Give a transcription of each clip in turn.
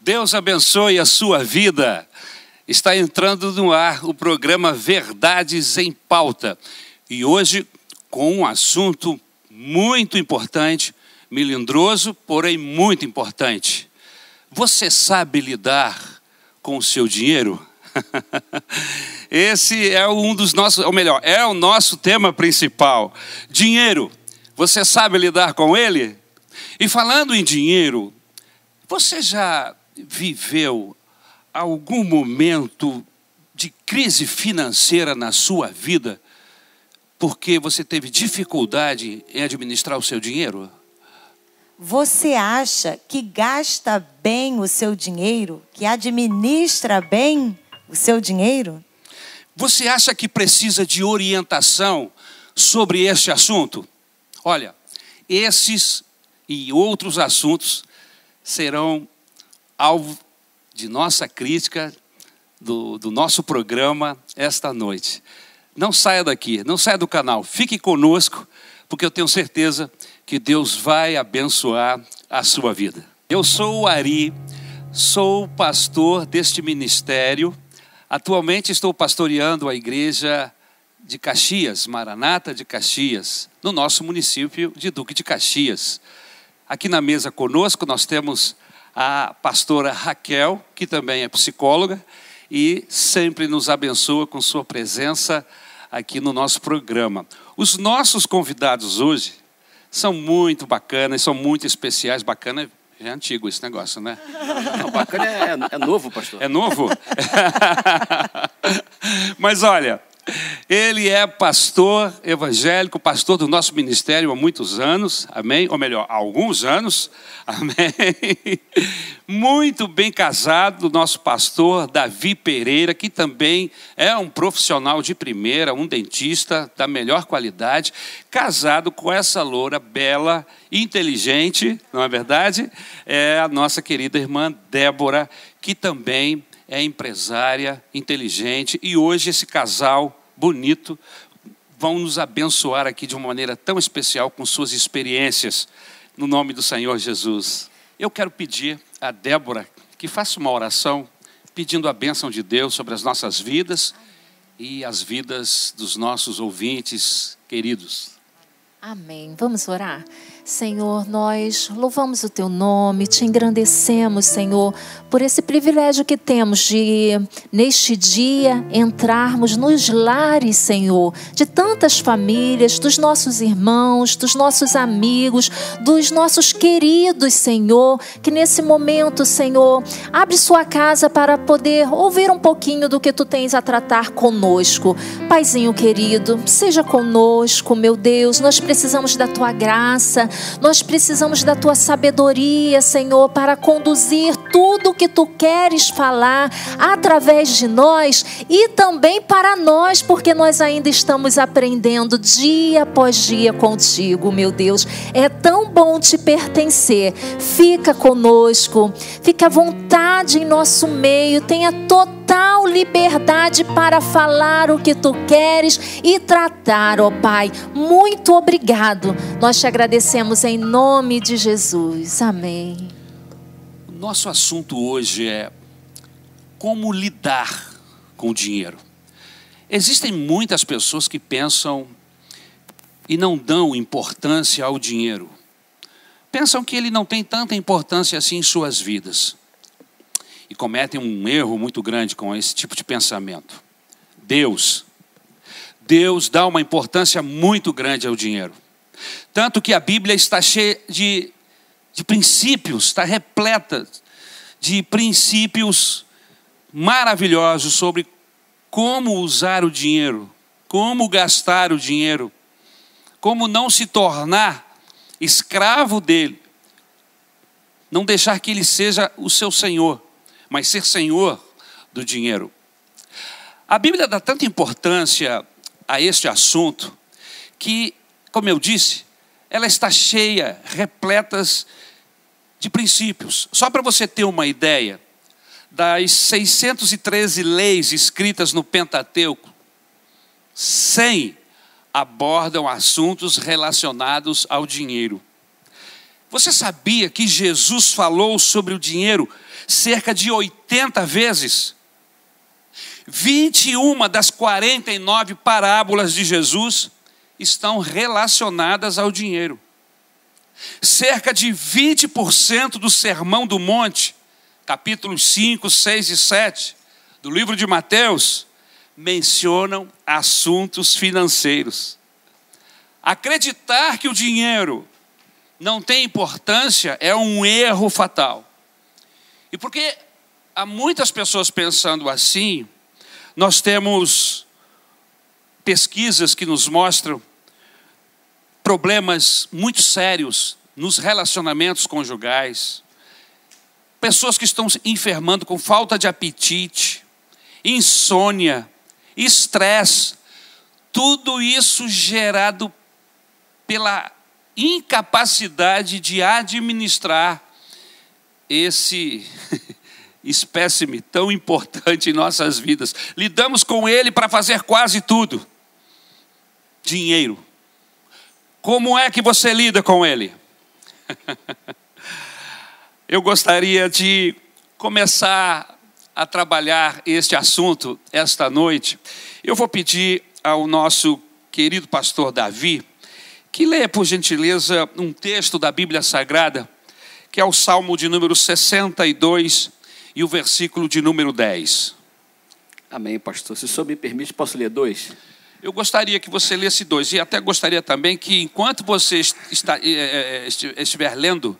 Deus abençoe a sua vida. Está entrando no ar o programa Verdades em Pauta. E hoje com um assunto muito importante, melindroso, porém muito importante. Você sabe lidar com o seu dinheiro? Esse é um dos nossos, ou melhor, é o nosso tema principal. Dinheiro. Você sabe lidar com ele? E falando em dinheiro, você já viveu algum momento de crise financeira na sua vida porque você teve dificuldade em administrar o seu dinheiro? Você acha que gasta bem o seu dinheiro, que administra bem o seu dinheiro? Você acha que precisa de orientação sobre este assunto? Olha, esses e outros assuntos serão alvo de nossa crítica, do, do nosso programa esta noite. Não saia daqui, não saia do canal, fique conosco, porque eu tenho certeza que Deus vai abençoar a sua vida. Eu sou o Ari, sou pastor deste ministério. Atualmente estou pastoreando a igreja de Caxias, Maranata de Caxias, no nosso município de Duque de Caxias. Aqui na mesa conosco nós temos a pastora Raquel, que também é psicóloga e sempre nos abençoa com sua presença aqui no nosso programa. Os nossos convidados hoje são muito bacanas, são muito especiais. Bacana é antigo esse negócio, né? Não, bacana é, é novo, pastor. É novo? Mas olha, ele é pastor evangélico, pastor do nosso ministério há muitos anos, amém? Ou melhor, há alguns anos, amém? Muito bem casado, nosso pastor Davi Pereira, que também é um profissional de primeira, um dentista da melhor qualidade, casado com essa loura bela, inteligente, não é verdade? É a nossa querida irmã Débora, que também é empresária, inteligente, e hoje esse casal bonito vão nos abençoar aqui de uma maneira tão especial com suas experiências, no nome do Senhor Jesus. Eu quero pedir a Débora que faça uma oração pedindo a bênção de Deus sobre as nossas vidas e as vidas dos nossos ouvintes queridos. Amém. Vamos orar? Senhor, nós louvamos o teu nome, te engrandecemos, Senhor, por esse privilégio que temos de, neste dia, entrarmos nos lares, Senhor, de tantas famílias, dos nossos irmãos, dos nossos amigos, dos nossos queridos, Senhor, que nesse momento, Senhor, abre sua casa para poder ouvir um pouquinho do que tu tens a tratar conosco. Paizinho querido, seja conosco, meu Deus, nós precisamos da tua graça. Nós precisamos da tua sabedoria, Senhor, para conduzir tudo o que tu queres falar através de nós e também para nós, porque nós ainda estamos aprendendo dia após dia contigo, meu Deus. É tão bom te pertencer. Fica conosco, fica à vontade em nosso meio, tenha total liberdade para falar o que tu queres e tratar, ó Pai. Muito obrigado. Nós te agradecemos em nome de Jesus. Amém. Nosso assunto hoje é como lidar com o dinheiro. Existem muitas pessoas que pensam e não dão importância ao dinheiro. Pensam que ele não tem tanta importância assim em suas vidas. E cometem um erro muito grande com esse tipo de pensamento. Deus, Deus dá uma importância muito grande ao dinheiro. Tanto que a Bíblia está cheia de, de princípios, está repleta de princípios maravilhosos sobre como usar o dinheiro, como gastar o dinheiro, como não se tornar escravo dele, não deixar que ele seja o seu senhor, mas ser senhor do dinheiro. A Bíblia dá tanta importância a este assunto que como eu disse, ela está cheia, repletas de princípios. Só para você ter uma ideia, das 613 leis escritas no Pentateuco, 100 abordam assuntos relacionados ao dinheiro. Você sabia que Jesus falou sobre o dinheiro cerca de 80 vezes? 21 das 49 parábolas de Jesus estão relacionadas ao dinheiro. Cerca de 20% do Sermão do Monte, capítulos 5, 6 e 7 do livro de Mateus, mencionam assuntos financeiros. Acreditar que o dinheiro não tem importância é um erro fatal. E porque há muitas pessoas pensando assim, nós temos pesquisas que nos mostram problemas muito sérios nos relacionamentos conjugais, pessoas que estão se enfermando com falta de apetite, insônia, estresse, tudo isso gerado pela incapacidade de administrar esse espécime tão importante em nossas vidas. Lidamos com ele para fazer quase tudo. Dinheiro. Como é que você lida com ele? Eu gostaria de começar a trabalhar este assunto esta noite. Eu vou pedir ao nosso querido pastor Davi que leia, por gentileza, um texto da Bíblia Sagrada, que é o Salmo de número 62 e o versículo de número 10. Amém, pastor. Se o senhor me permite, posso ler dois? Eu gostaria que você lesse dois, e até gostaria também que, enquanto você está, é, estiver lendo,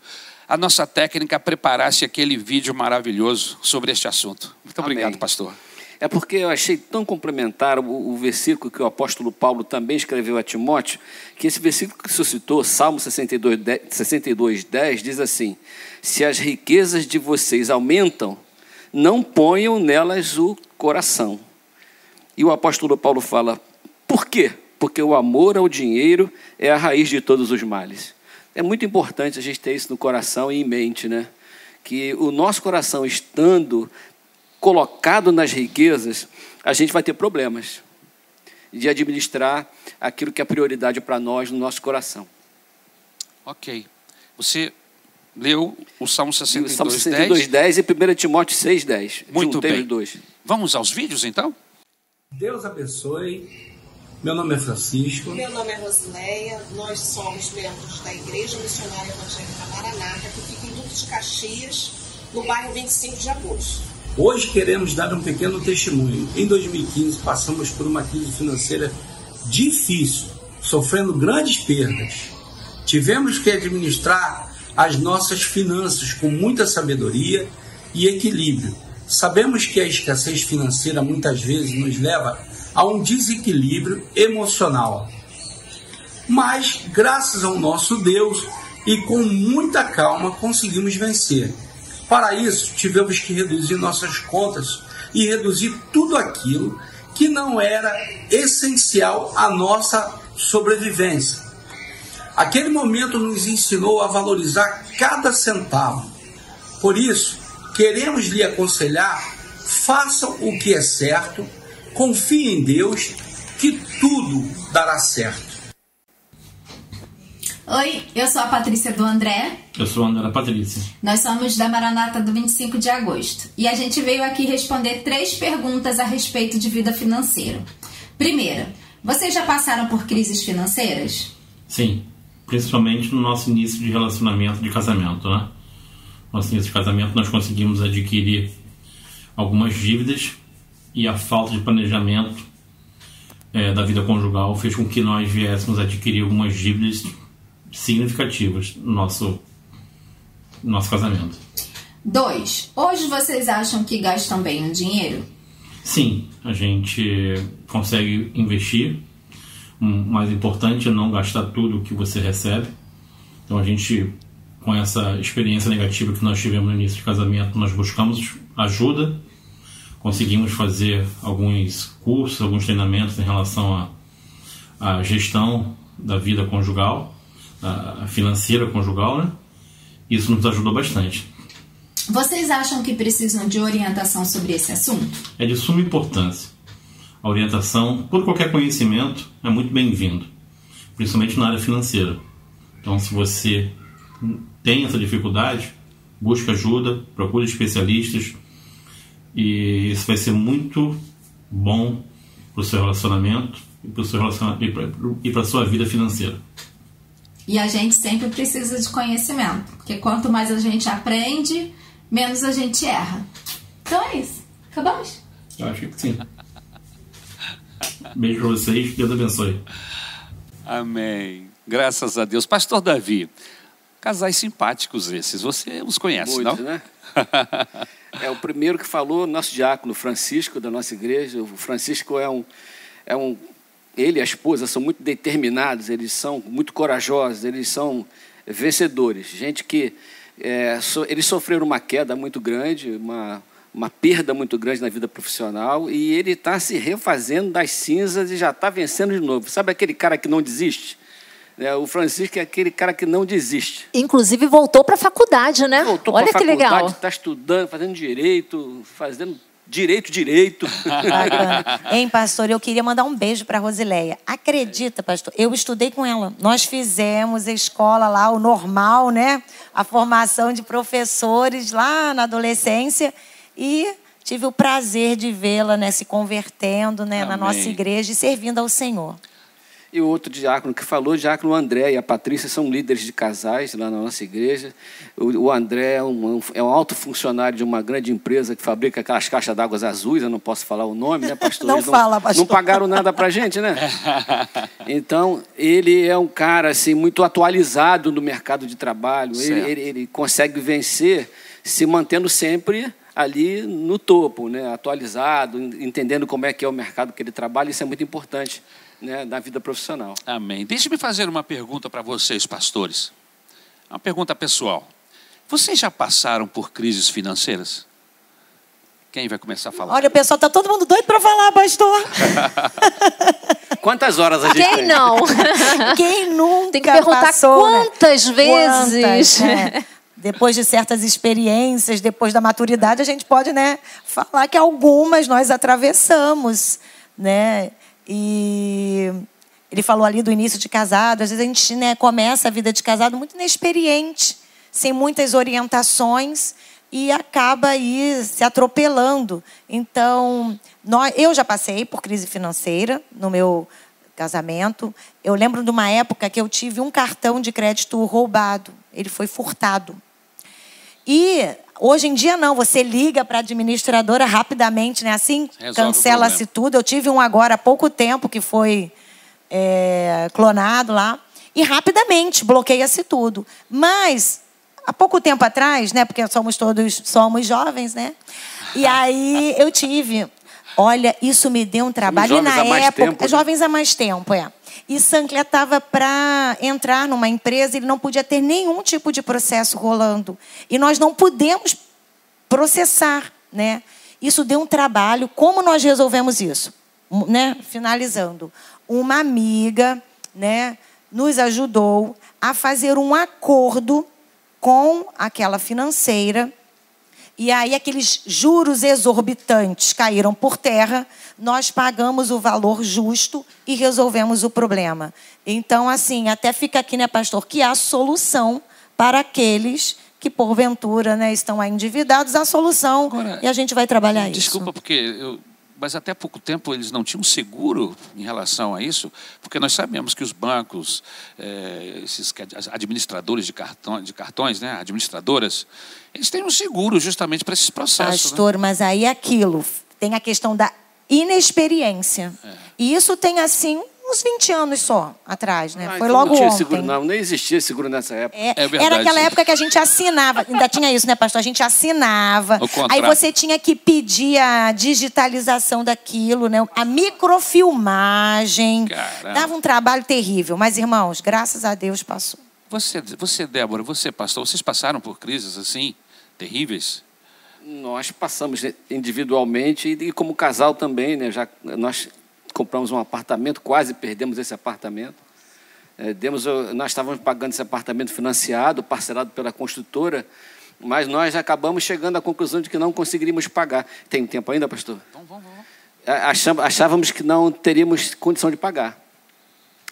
a nossa técnica preparasse aquele vídeo maravilhoso sobre este assunto. Muito Amém. obrigado, pastor. É porque eu achei tão complementar o, o, versículo que o apóstolo Paulo também escreveu a Timóteo, que esse versículo que suscitou, Salmo 62, 10, 62, 10, diz assim: Se as riquezas de vocês aumentam, não ponham nelas o coração. E o apóstolo Paulo fala: Por quê? Porque o amor ao dinheiro é a raiz de todos os males. É muito importante a gente ter isso no coração e em mente, né? Que o nosso coração estando colocado nas riquezas, a gente vai ter problemas de administrar aquilo que é prioridade para nós no nosso coração. Ok. Você leu o Salmo 62, o Salmo 62 10. 10 e 1 Timóteo 6, 10. Muito bem. Dois. Vamos aos vídeos, então? Deus abençoe. Meu nome é Francisco. Meu nome é Rosileia. Nós somos membros da Igreja Missionária Evangélica Maranata, que fica em Duque de Caxias, no bairro 25 de agosto. Hoje queremos dar um pequeno testemunho. Em 2015 passamos por uma crise financeira difícil, sofrendo grandes perdas. Tivemos que administrar as nossas finanças com muita sabedoria e equilíbrio. Sabemos que a escassez financeira muitas vezes nos leva a um desequilíbrio emocional. Mas, graças ao nosso Deus e com muita calma, conseguimos vencer. Para isso, tivemos que reduzir nossas contas e reduzir tudo aquilo que não era essencial à nossa sobrevivência. Aquele momento nos ensinou a valorizar cada centavo. Por isso, queremos lhe aconselhar: faça o que é certo, confie em Deus, que tudo dará certo. Oi, eu sou a Patrícia do André. Eu sou a André Patrícia. Nós somos da Maranata do 25 de agosto. E a gente veio aqui responder três perguntas a respeito de vida financeira. Primeira, vocês já passaram por crises financeiras? Sim, principalmente no nosso início de relacionamento de casamento, né? Nosso início de casamento nós conseguimos adquirir algumas dívidas e a falta de planejamento é, da vida conjugal fez com que nós viéssemos adquirir algumas dívidas significativas no nosso, no nosso casamento. Dois, hoje vocês acham que gastam bem o dinheiro? Sim, a gente consegue investir. O mais importante é não gastar tudo o que você recebe. Então a gente, com essa experiência negativa que nós tivemos no início de casamento, nós buscamos ajuda, conseguimos fazer alguns cursos, alguns treinamentos em relação à, gestão da vida conjugal a financeira conjugal, né? Isso nos ajudou bastante. Vocês acham que precisam de orientação sobre esse assunto? É de suma importância. A orientação, por qualquer conhecimento, é muito bem-vindo, principalmente na área financeira. Então, se você tem essa dificuldade, busque ajuda, procure especialistas e isso vai ser muito bom para o seu relacionamento e para relacionamento, e para a sua vida financeira. E a gente sempre precisa de conhecimento, porque quanto mais a gente aprende, menos a gente erra. Então é isso. Acabamos? Eu acho que sim. Beijo para vocês, Deus abençoe. Amém. Graças a Deus. Pastor Davi, casais simpáticos esses, você os conhece, Muito, não? né? é o primeiro que falou, nosso diácono Francisco, da nossa igreja. O Francisco é um, é um. Ele e a esposa são muito determinados, eles são muito corajosos, eles são vencedores. Gente que. É, so, eles sofreram uma queda muito grande, uma, uma perda muito grande na vida profissional, e ele está se refazendo das cinzas e já está vencendo de novo. Sabe aquele cara que não desiste? É, o Francisco é aquele cara que não desiste. Inclusive voltou para a faculdade, né? Voltou Olha pra que faculdade, legal. Está estudando, fazendo direito, fazendo direito, direito. Bacana. Hein, pastor, eu queria mandar um beijo para Rosileia. Acredita, pastor, eu estudei com ela. Nós fizemos a escola lá, o normal, né? A formação de professores lá na adolescência e tive o prazer de vê-la, né, se convertendo, né, na nossa igreja e servindo ao Senhor. E o outro diácono que falou, o diácono André e a Patrícia são líderes de casais lá na nossa igreja. O, André é um, é um alto funcionário de uma grande empresa que fabrica aquelas caixas d'água azuis, eu não posso falar o nome, né, pastor? Não Eles fala, pastor. Não pagaram nada para gente, né? Então, ele é um cara assim, muito atualizado no mercado de trabalho. Ele, ele, ele consegue vencer se mantendo sempre ali no topo, né? atualizado, entendendo como é que é o mercado que ele trabalha. Isso é muito importante né? na vida profissional. Amém. Deixe-me fazer uma pergunta para vocês, pastores. Uma pergunta pessoal. Vocês já passaram por crises financeiras? Quem vai começar a falar? Olha, o pessoal tá todo mundo doido para falar, pastor. Quantas horas a gente Quem tem? não? Quem nunca Tem que perguntar passou, né? quantas vezes. Quantas, né? Depois de certas experiências, depois da maturidade, a gente pode, né, falar que algumas nós atravessamos, né? E ele falou ali do início de casado, às vezes a gente, né, começa a vida de casado muito inexperiente, sem muitas orientações e acaba aí se atropelando. Então, nós, eu já passei por crise financeira no meu casamento. Eu lembro de uma época que eu tive um cartão de crédito roubado. Ele foi furtado. E hoje em dia não, você liga para a administradora rapidamente, né? Assim, cancela-se tudo. Eu tive um agora há pouco tempo que foi é, clonado lá e rapidamente bloqueia-se tudo. Mas há pouco tempo atrás, né? Porque somos todos somos jovens, né? E aí eu tive, olha, isso me deu um trabalho. E jovens na há mais época, tempo, né? jovens há mais tempo, é. E Sancler estava para entrar numa empresa, ele não podia ter nenhum tipo de processo rolando. E nós não pudemos processar, né? Isso deu um trabalho. Como nós resolvemos isso? Né? Finalizando, uma amiga, né, nos ajudou a fazer um acordo com aquela financeira e aí aqueles juros exorbitantes caíram por terra, nós pagamos o valor justo e resolvemos o problema. Então, assim, até fica aqui, né, pastor, que há solução para aqueles que, porventura, né, estão aí endividados, há solução Agora, e a gente vai trabalhar Desculpa, isso. porque eu, mas até pouco tempo eles não tinham seguro em relação a isso, porque nós sabemos que os bancos, eh, esses administradores de, cartão, de cartões, né, administradoras, eles têm um seguro justamente para esses processos. né? Pastor, mas aí é aquilo, tem a questão da inexperiência. É. E isso tem, assim, uns 20 anos só atrás, né? Ah, Foi então logo não tinha ontem. seguro, não. Nem existia seguro nessa época. É, É verdade. era aquela época que a gente assinava, ainda tinha isso, né, pastor? A gente assinava. Aí você tinha que pedir a digitalização daquilo, né? A microfilmagem. Caramba. Dava um trabalho terrível. Mas, irmãos, graças a Deus passou. Você, você, Débora, você, pastor, vocês passaram por crises assim, terríveis? Nós passamos individualmente e, e como casal também, né? Já nós compramos um apartamento, quase perdemos esse apartamento. É, demos, nós estávamos pagando esse apartamento financiado, parcelado pela construtora, mas nós acabamos chegando à conclusão de que não conseguiríamos pagar. Tem tempo ainda, pastor? Então vamos, vamos. Achávamos que não teríamos condição de pagar.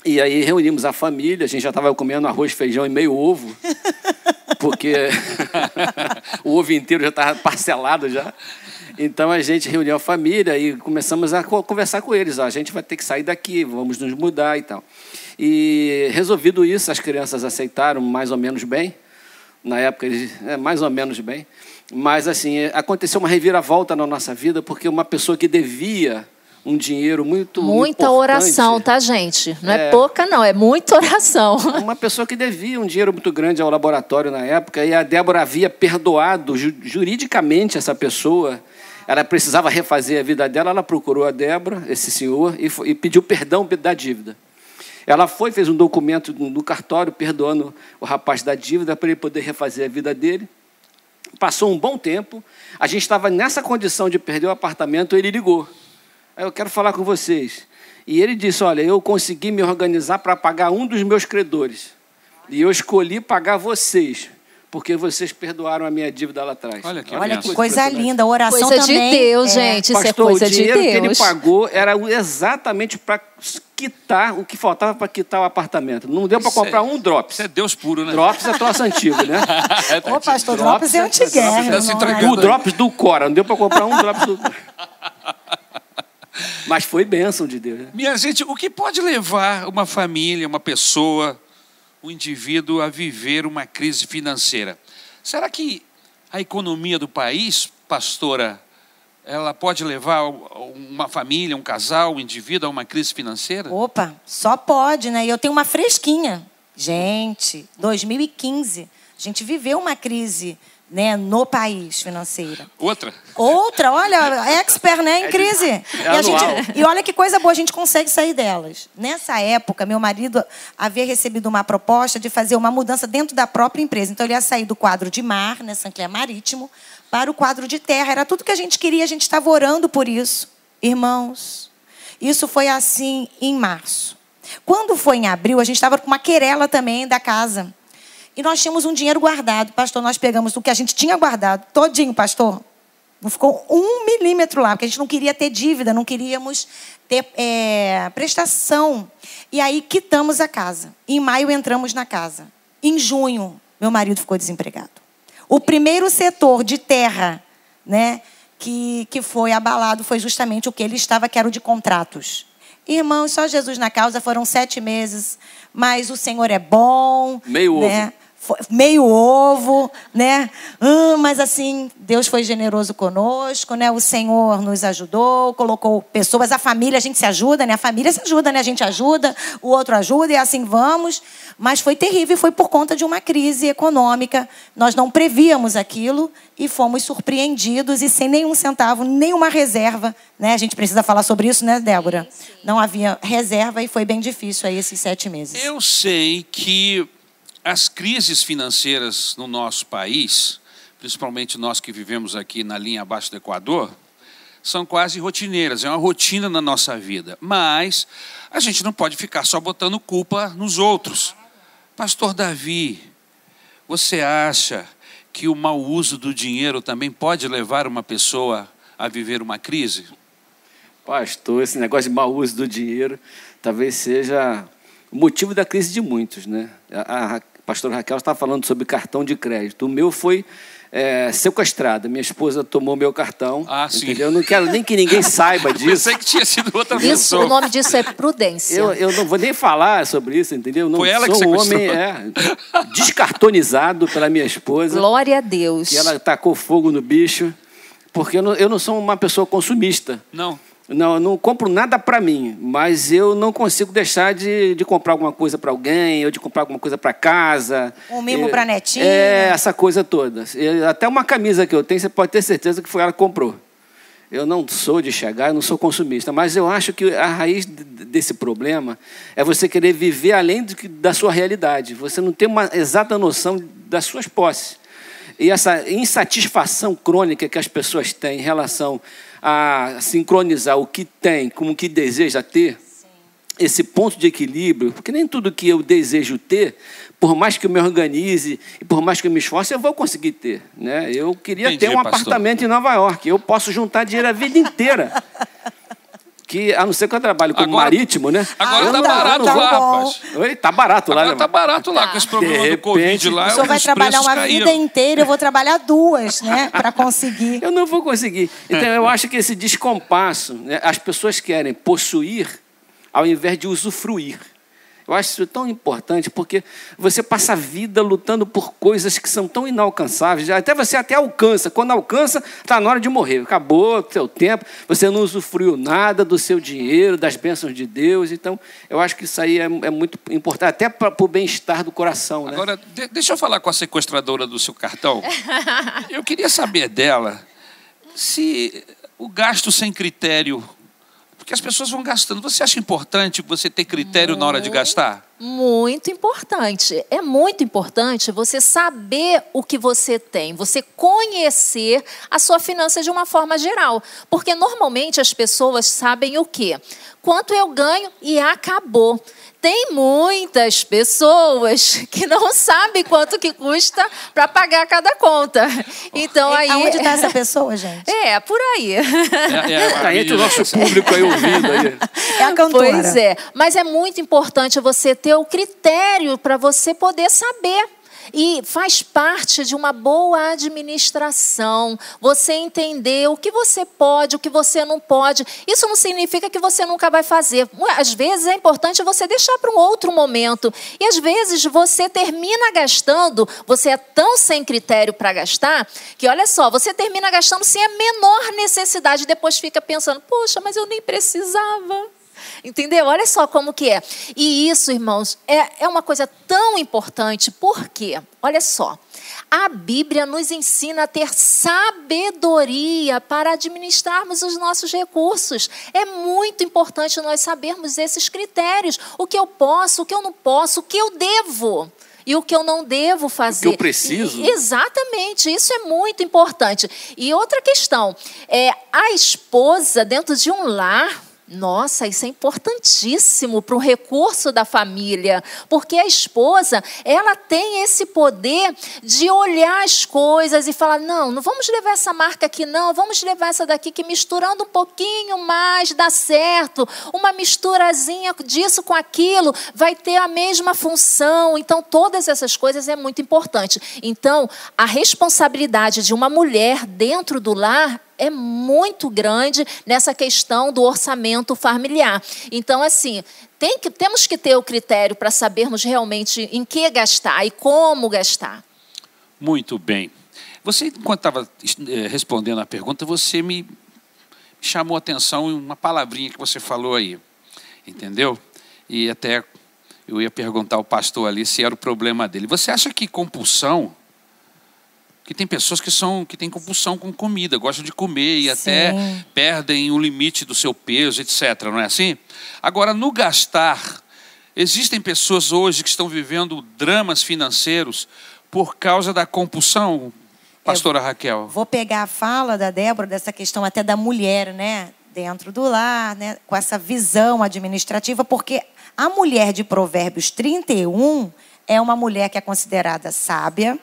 E aí reunimos a família, a gente já estava comendo arroz, feijão e meio ovo. porque o ovo inteiro já estava parcelado já. Então a gente reuniu a família e começamos a conversar com eles. a gente vai ter que sair daqui, vamos nos mudar e tal. E resolvido isso, as crianças aceitaram mais ou menos bem. Na época, eles, é, mais ou menos bem. Mas, assim, aconteceu uma reviravolta na nossa vida, porque uma pessoa que devia um dinheiro muito Muita oração, tá, gente? Não é, é, pouca, não, é muita oração. Uma pessoa que devia um dinheiro muito grande ao laboratório na época, e a Débora havia perdoado juridicamente essa pessoa. Ela precisava refazer a vida dela, ela procurou a Débora, esse senhor, e, foi, e pediu perdão da dívida. Ela foi, fez um documento no cartório perdoando o rapaz da dívida para ele poder refazer a vida dele. Passou um bom tempo, a gente estava nessa condição de perder o apartamento, ele ligou. Eu quero falar com vocês. E ele disse: Olha, eu consegui me organizar para pagar um dos meus credores. E eu escolhi pagar vocês porque vocês perdoaram a minha dívida lá atrás. Olha que, Olha que coisa linda, a oração coisa também. de Deus, é. gente, isso é Pastor, é coisa de Deus. O dinheiro que ele pagou era exatamente para quitar o que faltava para quitar o apartamento. Não deu para comprar é, um drops. Isso é Deus puro, né? Drops é troço antigo, né? é, Ô, pastor, drops, drops é antiguerra. O drops do Cora, não deu para comprar um drops do Mas foi bênção de Deus. Né? Minha gente, o que pode levar uma família, uma pessoa o indivíduo a viver uma crise financeira. Será que a economia do país, pastora, ela pode levar uma família, um casal, um indivíduo a uma crise financeira? Opa, só pode, né? E eu tenho uma fresquinha. Gente, 2015, a gente viveu uma crise né, no país financeira. Outra? Outra, olha, expert, né, em é crise. É e, a gente, e olha que coisa boa, a gente consegue sair delas. Nessa época, meu marido havia recebido uma proposta de fazer uma mudança dentro da própria empresa. Então, ele ia sair do quadro de mar, né, Sancler Marítimo, para o quadro de terra. Era tudo que a gente queria, a gente estava orando por isso. Irmãos, isso foi assim em março. Quando foi em abril, a gente estava com uma querela também da casa. E nós tínhamos um dinheiro guardado. Pastor, nós pegamos o que a gente tinha guardado, todinho, pastor. Não ficou um milímetro lá, porque a gente não queria ter dívida, não queríamos ter é, prestação. E aí quitamos a casa. Em maio entramos na casa. Em junho, meu marido ficou desempregado. O primeiro setor de terra, né, que, que foi abalado foi justamente o que ele estava, que era o de contratos. Irmãos, só Jesus na causa foram sete meses, mas o Senhor é bom. Meio né? ovo meio ovo, né? Hum, mas assim, Deus foi generoso conosco, né? O Senhor nos ajudou, colocou pessoas, a família, a gente se ajuda, né? A família se ajuda, né? A gente ajuda, o outro ajuda e assim vamos. Mas foi terrível, foi por conta de uma crise econômica. Nós não prevíamos aquilo e fomos surpreendidos e sem nenhum centavo, nenhuma reserva, né? A gente precisa falar sobre isso, né, Débora? Sim, sim. Não havia reserva e foi bem difícil aí esses sete meses. Eu sei que as crises financeiras no nosso país, principalmente nós que vivemos aqui na linha abaixo do Equador, são quase rotineiras, é uma rotina na nossa vida. Mas a gente não pode ficar só botando culpa nos outros. Pastor Davi, você acha que o mau uso do dinheiro também pode levar uma pessoa a viver uma crise? Pastor, esse negócio de mau uso do dinheiro talvez seja o motivo da crise de muitos, né? A, pastor Raquel estava falando sobre cartão de crédito. O meu foi é, sequestrado. Minha esposa tomou meu cartão. Ah, sim. Entendeu? Eu não quero nem que ninguém saiba disso. Pensei que tinha sido outra isso, pessoa. O nome disso é prudência. Eu, eu não vou nem falar sobre isso, entendeu? Não Foi ela sou que um homem é, descartonizado pela minha esposa. Glória a Deus. Que ela tacou fogo no bicho. Porque eu não, eu não sou uma pessoa consumista. Não. Não, eu não compro nada para mim, mas eu não consigo deixar de, de comprar alguma coisa para alguém, ou de comprar alguma coisa para casa. Um mimo para netinha. É, essa coisa toda. Até uma camisa que eu tenho, você pode ter certeza que foi ela que comprou. Eu não sou de chegar, eu não sou consumista, mas eu acho que a raiz desse problema é você querer viver além da sua realidade. Você não tem uma exata noção das suas posses. E essa insatisfação crônica que as pessoas têm em relação a sincronizar o que tem com o que deseja ter, Sim. esse ponto de equilíbrio, porque nem tudo que eu desejo ter, por mais que eu me organize e por mais que eu me esforce, eu vou conseguir ter. Né? Eu queria Entendi, ter um pastor. apartamento em Nova York, eu posso juntar dinheiro a vida inteira. que, a não ser que eu trabalho como Agora- marítimo, né? Agora tá tá, barato tá lá, rapaz. Oi, tá barato lá, Agora né? tá barato lá, com esse problema De do Covid repente, lá. O senhor vai os trabalhar uma caíram. vida inteira, eu vou trabalhar duas, né? Para conseguir. Eu não vou conseguir. Então, eu acho que esse descompasso, né, as pessoas querem possuir ao invés de usufruir. Eu acho isso tão importante porque você passa a vida lutando por coisas que são tão inalcançáveis. Até você até alcança. Quando alcança, está na hora de morrer. Acabou o seu tempo. Você não usufruiu nada do seu dinheiro, das bênçãos de Deus. Então, eu acho que isso aí é, é muito importante, até para o bem-estar do coração. Né? Agora, de- deixa eu falar com a sequestradora do seu cartão. Eu queria saber dela se o gasto sem critério. Porque as pessoas vão gastando. Você acha importante você ter critério na hora de gastar? Muito importante. É muito importante você saber o que você tem, você conhecer a sua finança de uma forma geral. Porque normalmente as pessoas sabem o quê? Quanto eu ganho e acabou. Tem muitas pessoas que não sabem quanto que custa para pagar cada conta. Então aí Aonde está essa pessoa, gente? É, por aí. É, é, Tá entre o nosso público aí ouvindo aí. É a cantora. Pois é, mas é muito importante você ter o critério para você poder saber. E faz parte de uma boa administração. Você entender o que você pode, o que você não pode. Isso não significa que você nunca vai fazer. Às vezes é importante você deixar para um outro momento. E às vezes você termina gastando, você é tão sem critério para gastar, que olha só, você termina gastando sem a menor necessidade. Depois fica pensando, poxa, mas eu nem precisava. Entendeu? Olha só como que é. E isso, irmãos, é, é uma coisa tão importante. Por quê? Olha só. A Bíblia nos ensina a ter sabedoria para administrarmos os nossos recursos. É muito importante nós sabermos esses critérios. O que eu posso, o que eu não posso, o que eu devo. E o que eu não devo fazer. eu preciso. Exatamente, isso é muito importante. E outra questão, é a esposa dentro de um lar. Nossa, isso é importantíssimo para o recurso da família, porque a esposa ela tem esse poder de olhar as coisas e falar não, não vamos levar essa marca aqui não, vamos levar essa daqui que misturando um pouquinho mais dá certo, uma misturazinha disso com aquilo vai ter a mesma função. Então todas essas coisas é muito importante. Então a responsabilidade de uma mulher dentro do lar é muito grande nessa questão do orçamento familiar. Então, assim, tem que, temos que ter o critério para sabermos realmente em que gastar e como gastar. Muito bem. Você, enquanto estava eh, respondendo a pergunta, você me chamou a atenção em uma palavrinha que você falou aí. Entendeu? E até eu ia perguntar ao pastor ali se era o problema dele. Você acha que compulsão. Que tem pessoas que são que têm compulsão com comida, gostam de comer e até Sim. perdem o limite do seu peso, etc. Não é assim? Agora, no gastar, existem pessoas hoje que estão vivendo dramas financeiros por causa da compulsão, pastora Raquel. Vou pegar a fala da Débora dessa questão até da mulher, né? Dentro do lar, né? Com essa visão administrativa, porque a mulher de Provérbios 31 é uma mulher que é considerada sábia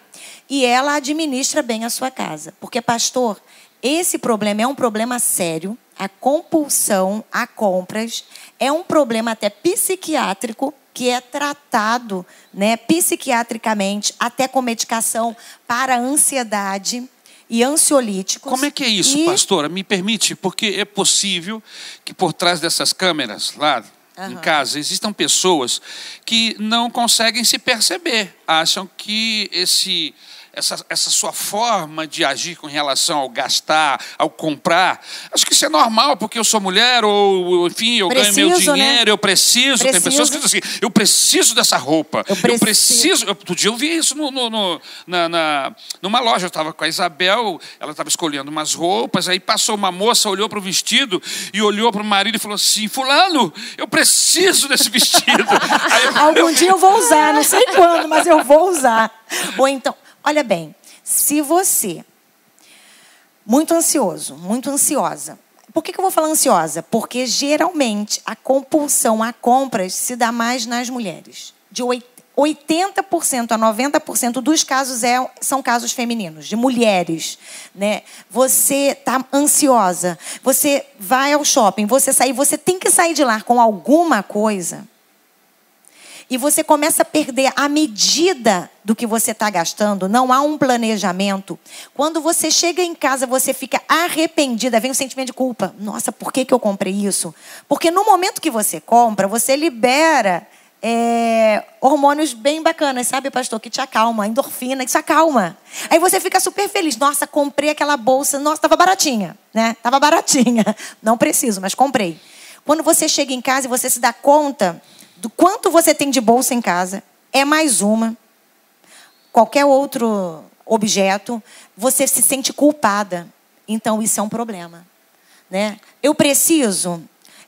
e ela administra bem a sua casa. Porque, pastor, esse problema é um problema sério. A compulsão a compras é um problema até psiquiátrico que é tratado né, psiquiatricamente, até com medicação para ansiedade e ansiolíticos. Como é que é isso, E- pastora? Me permite, porque é possível que por trás dessas câmeras lá em casa existam pessoas que não conseguem se perceber, acham que esse essa, essa sua forma de agir com relação ao gastar, ao comprar, acho que isso é normal, porque eu sou mulher, ou enfim, eu ganho meu Preciso, né? dinheiro, eu preciso. Tem Preciso. pessoas que dizem assim, eu preciso dessa roupa, Eu eu preciso. preciso. Eu, outro dia eu vi isso no, no- no- na, na- numa loja. Eu estava com a Isabel, ela estava escolhendo umas roupas, aí passou uma moça, olhou para o vestido e olhou para o marido e falou assim: Fulano, eu preciso desse vestido. Eu- Algum dia eu vou usar, não sei quando, mas eu vou usar. Ou então, olha bem, se você muito ansioso, muito ansiosa. Por que, que eu vou falar ansiosa? Porque geralmente a compulsão a compras se dá mais nas mulheres. De oit- 80% a 90% dos casos é, são casos femininos, de mulheres. Né? Você está ansiosa, você vai ao shopping, você sair, você tem que sair de lá com alguma coisa. E você começa a perder a medida do que você está gastando, não há um planejamento. Quando você chega em casa, você fica arrependida, vem um sentimento de culpa. Nossa, por que, que eu comprei isso? Porque no momento que você compra, você libera é, hormônios bem bacanas, sabe, pastor? Que te acalma, endorfina, isso acalma. Aí você fica super feliz. Nossa, comprei aquela bolsa. Nossa, estava baratinha, né? Tava baratinha. Não preciso, mas comprei. Quando você chega em casa e você se dá conta do quanto você tem de bolsa em casa, é mais uma. Qualquer outro objeto, você se sente culpada. Então, isso é um problema. Né? Eu preciso,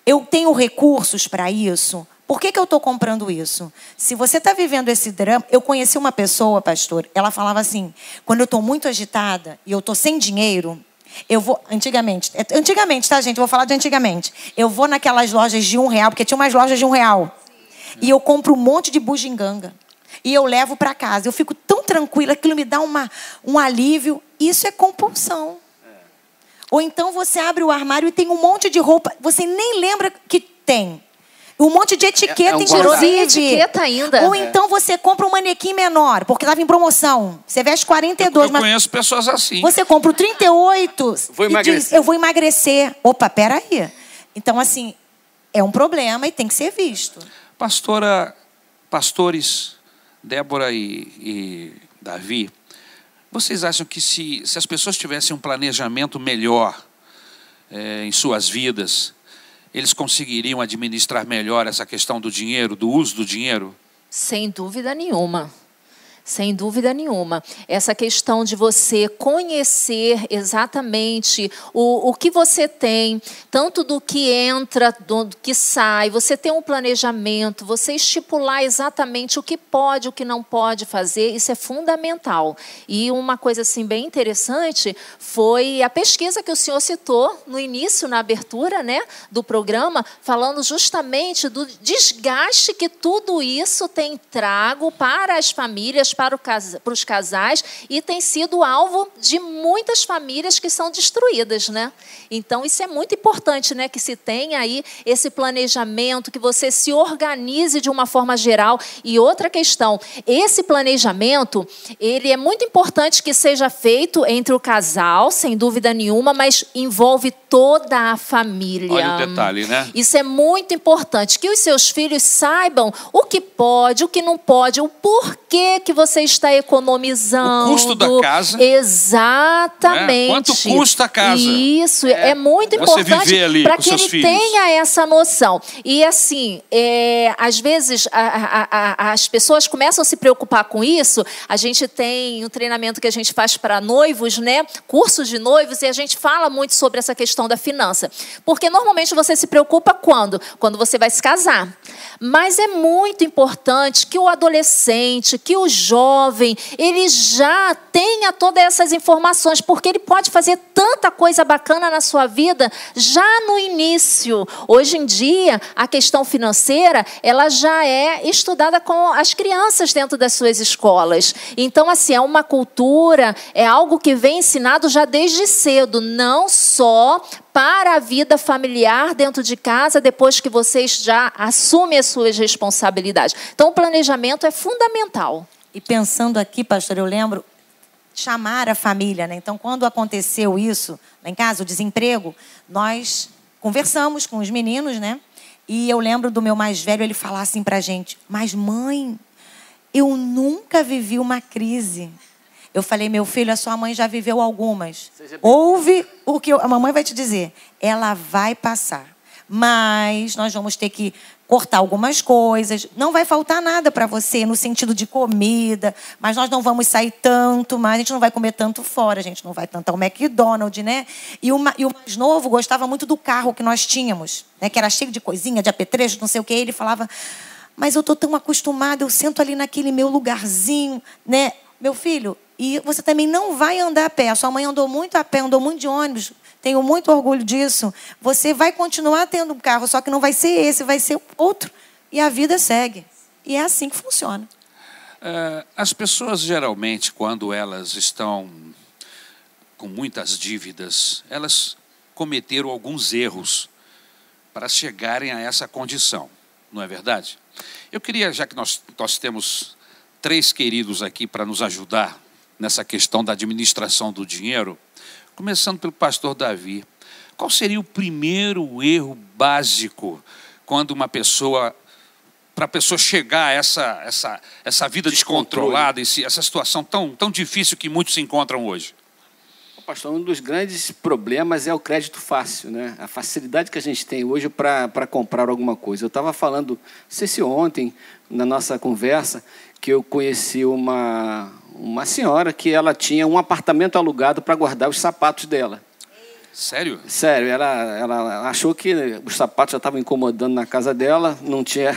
eu tenho recursos para isso, por que, que eu estou comprando isso? Se você está vivendo esse drama. Eu conheci uma pessoa, pastor, ela falava assim: quando eu estou muito agitada e eu estou sem dinheiro, eu vou. Antigamente, é, antigamente, tá, gente? Eu vou falar de antigamente. Eu vou naquelas lojas de um real, porque tinha umas lojas de um real. E eu compro um monte de bugiganga. E eu levo para casa. Eu fico tão tranquila, aquilo me dá uma, um alívio. Isso é compulsão. Ou então você abre o armário e tem um monte de roupa, você nem lembra que tem. Um monte de etiqueta, é, é um inclusive. etiqueta ainda. Ou então você compra um manequim menor, porque estava em promoção. Você veste 42. Eu, eu mas conheço pessoas assim. Você compra o 38 vou e diz, eu vou emagrecer. Opa, peraí. Então, assim, é um problema e tem que ser visto. Pastora, pastores, Débora e, e Davi, vocês acham que se, se as pessoas tivessem um planejamento melhor é, em suas vidas, eles conseguiriam administrar melhor essa questão do dinheiro, do uso do dinheiro? Sem dúvida nenhuma. Sem dúvida nenhuma. Essa questão de você conhecer exatamente o, o que você tem, tanto do que entra, do que sai, você ter um planejamento, você estipular exatamente o que pode, o que não pode fazer, isso é fundamental. E uma coisa assim bem interessante foi a pesquisa que o senhor citou no início, na abertura né, do programa, falando justamente do desgaste que tudo isso tem trago para as famílias, para, para os casais e tem sido alvo de muitas famílias que são destruídas, né? Então isso é muito importante, né, que se tenha aí esse planejamento, que você se organize de uma forma geral. E outra questão, esse planejamento, ele é muito importante que seja feito entre o casal, sem dúvida nenhuma, mas envolve toda a família. Olha o detalhe, né? Isso é muito importante que os seus filhos saibam o que pode, o que não pode, o porquê que você você está economizando. O custo da casa. Exatamente. Né? Quanto custa a casa? Isso, é, é muito importante para que ele filhos. tenha essa noção. E assim, é, às vezes a, a, a, as pessoas começam a se preocupar com isso. A gente tem um treinamento que a gente faz para noivos, né? Cursos de noivos, e a gente fala muito sobre essa questão da finança. Porque normalmente você se preocupa quando? Quando você vai se casar. Mas é muito importante que o adolescente, que o jovem, jovem, ele já tenha todas essas informações, porque ele pode fazer tanta coisa bacana na sua vida já no início. Hoje em dia, a questão financeira, ela já é estudada com as crianças dentro das suas escolas. Então, assim, é uma cultura, é algo que vem ensinado já desde cedo, não só para a vida familiar dentro de casa, depois que vocês já assumem as suas responsabilidades. Então, o planejamento é fundamental. E pensando aqui, pastor, eu lembro chamar a família, né? Então, quando aconteceu isso lá em casa, o desemprego, nós conversamos com os meninos, né? E eu lembro do meu mais velho ele falar assim pra gente: "Mas mãe, eu nunca vivi uma crise". Eu falei: "Meu filho, a sua mãe já viveu algumas. Ouve o que a mamãe vai te dizer. Ela vai passar. Mas nós vamos ter que cortar algumas coisas. Não vai faltar nada para você no sentido de comida, mas nós não vamos sair tanto, mas a gente não vai comer tanto fora, a gente não vai tanto ao McDonald's, né? E o, e o mais novo gostava muito do carro que nós tínhamos, né? Que era cheio de coisinha, de apetrecho, não sei o que. Ele falava, mas eu tô tão acostumado, eu sento ali naquele meu lugarzinho, né? Meu filho, e você também não vai andar a pé. A sua mãe andou muito a pé, andou muito de ônibus tenho muito orgulho disso. Você vai continuar tendo um carro, só que não vai ser esse, vai ser outro. E a vida segue. E é assim que funciona. É, as pessoas geralmente, quando elas estão com muitas dívidas, elas cometeram alguns erros para chegarem a essa condição, não é verdade? Eu queria, já que nós, nós temos três queridos aqui para nos ajudar nessa questão da administração do dinheiro, começando pelo pastor Davi. Qual seria o primeiro erro básico quando uma pessoa para a pessoa chegar a essa, essa, essa vida descontrolada, esse, essa situação tão, tão difícil que muitos se encontram hoje? Pastor, um dos grandes problemas é o crédito fácil, né? A facilidade que a gente tem hoje para comprar alguma coisa. Eu estava falando, não sei se ontem, na nossa conversa, que eu conheci uma, uma senhora que ela tinha um apartamento alugado para guardar os sapatos dela. Sério? Sério, ela, ela achou que os sapatos já estavam incomodando na casa dela, não tinha.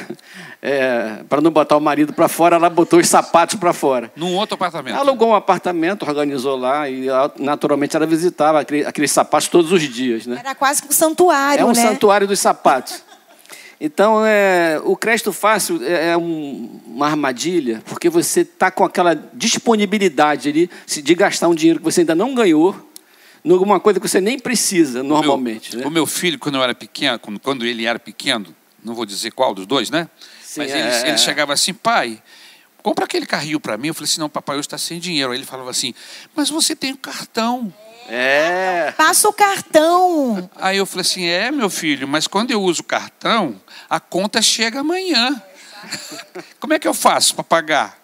É, para não botar o marido para fora, ela botou os sapatos para fora. Num outro apartamento? alugou um apartamento, organizou lá e naturalmente ela visitava aquele, aqueles sapatos todos os dias. Né? Era quase que um santuário. É um né? santuário dos sapatos. Então, é, o crédito fácil é, é um, uma armadilha, porque você está com aquela disponibilidade ali de gastar um dinheiro que você ainda não ganhou numa coisa que você nem precisa normalmente. O meu, né? o meu filho, quando eu era pequeno, quando ele era pequeno, não vou dizer qual dos dois, né? Sim, Mas ele, é... ele chegava assim, pai, compra aquele carrinho para mim. Eu falei assim, não, papai, hoje está sem dinheiro. Aí ele falava assim, mas você tem o um cartão. É. Passa o cartão. Aí eu falei assim, é, meu filho, mas quando eu uso o cartão, a conta chega amanhã. Como é que eu faço para pagar?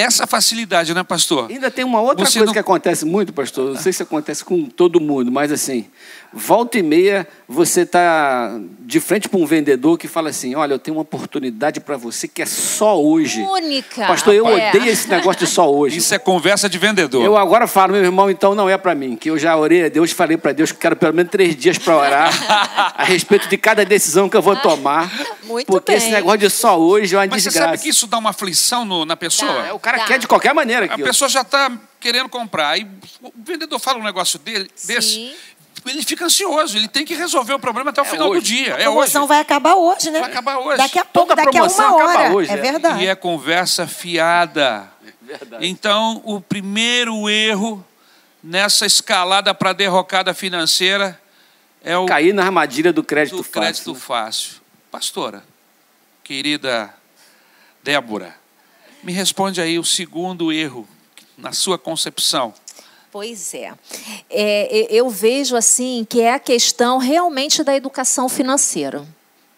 essa facilidade, né, pastor? Ainda tem uma outra Você coisa não... que acontece muito, pastor. Não sei se acontece com todo mundo, mas assim, volta e meia você está de frente para um vendedor que fala assim: Olha, eu tenho uma oportunidade para você que é só hoje. Única. Pastor, eu é. odeio esse negócio de só hoje. Isso é conversa de vendedor. Eu agora falo, meu irmão, então não é para mim, que eu já orei a Deus, falei para Deus que quero pelo menos três dias para orar a respeito de cada decisão que eu vou tomar. Muito porque bem. esse negócio de só hoje é uma Mas desgraça. você sabe que isso dá uma aflição no, na pessoa? É, o cara quer de qualquer maneira. A pessoa já está querendo comprar. Aí o vendedor fala um negócio dele, desse, ele fica ansioso, ele tem que resolver o problema até o é final hoje. do dia. A é promoção hoje. vai acabar hoje, né? Vai acabar hoje. Daqui a pouco, Toda daqui a uma hora. Hoje, é, é verdade. E é conversa fiada. Verdade. Então, o primeiro erro nessa escalada para a derrocada financeira é o cair na armadilha do crédito do fácil. crédito fácil. Pastora, querida Débora, me responde aí o segundo erro na sua concepção. Pois é. é. Eu vejo assim que é a questão realmente da educação financeira.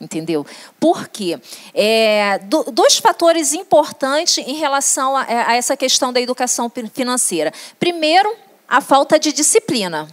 Entendeu? Por quê? É, do, dois fatores importantes em relação a, a essa questão da educação financeira. Primeiro, a falta de disciplina.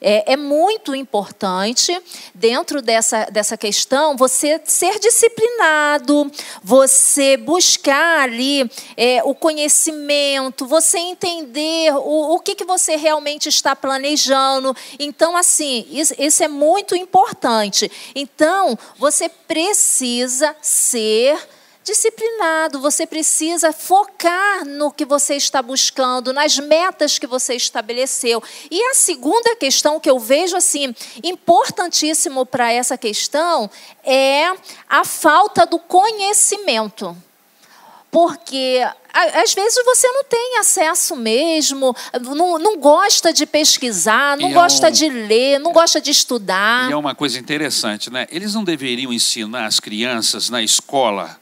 É, é, muito importante, dentro dessa, dessa questão, você ser disciplinado, você buscar ali é, o conhecimento, você entender o, o que, que você realmente está planejando. Então, assim, isso, isso é muito importante. Então, você precisa ser disciplinado, você precisa focar no que você está buscando, nas metas que você estabeleceu. E a segunda questão que eu vejo assim importantíssimo para essa questão é a falta do conhecimento. Porque às vezes você não tem acesso mesmo, não, não gosta de pesquisar, não e gosta é um... de ler, não gosta de estudar. E é uma coisa interessante, né? Eles não deveriam ensinar as crianças na escola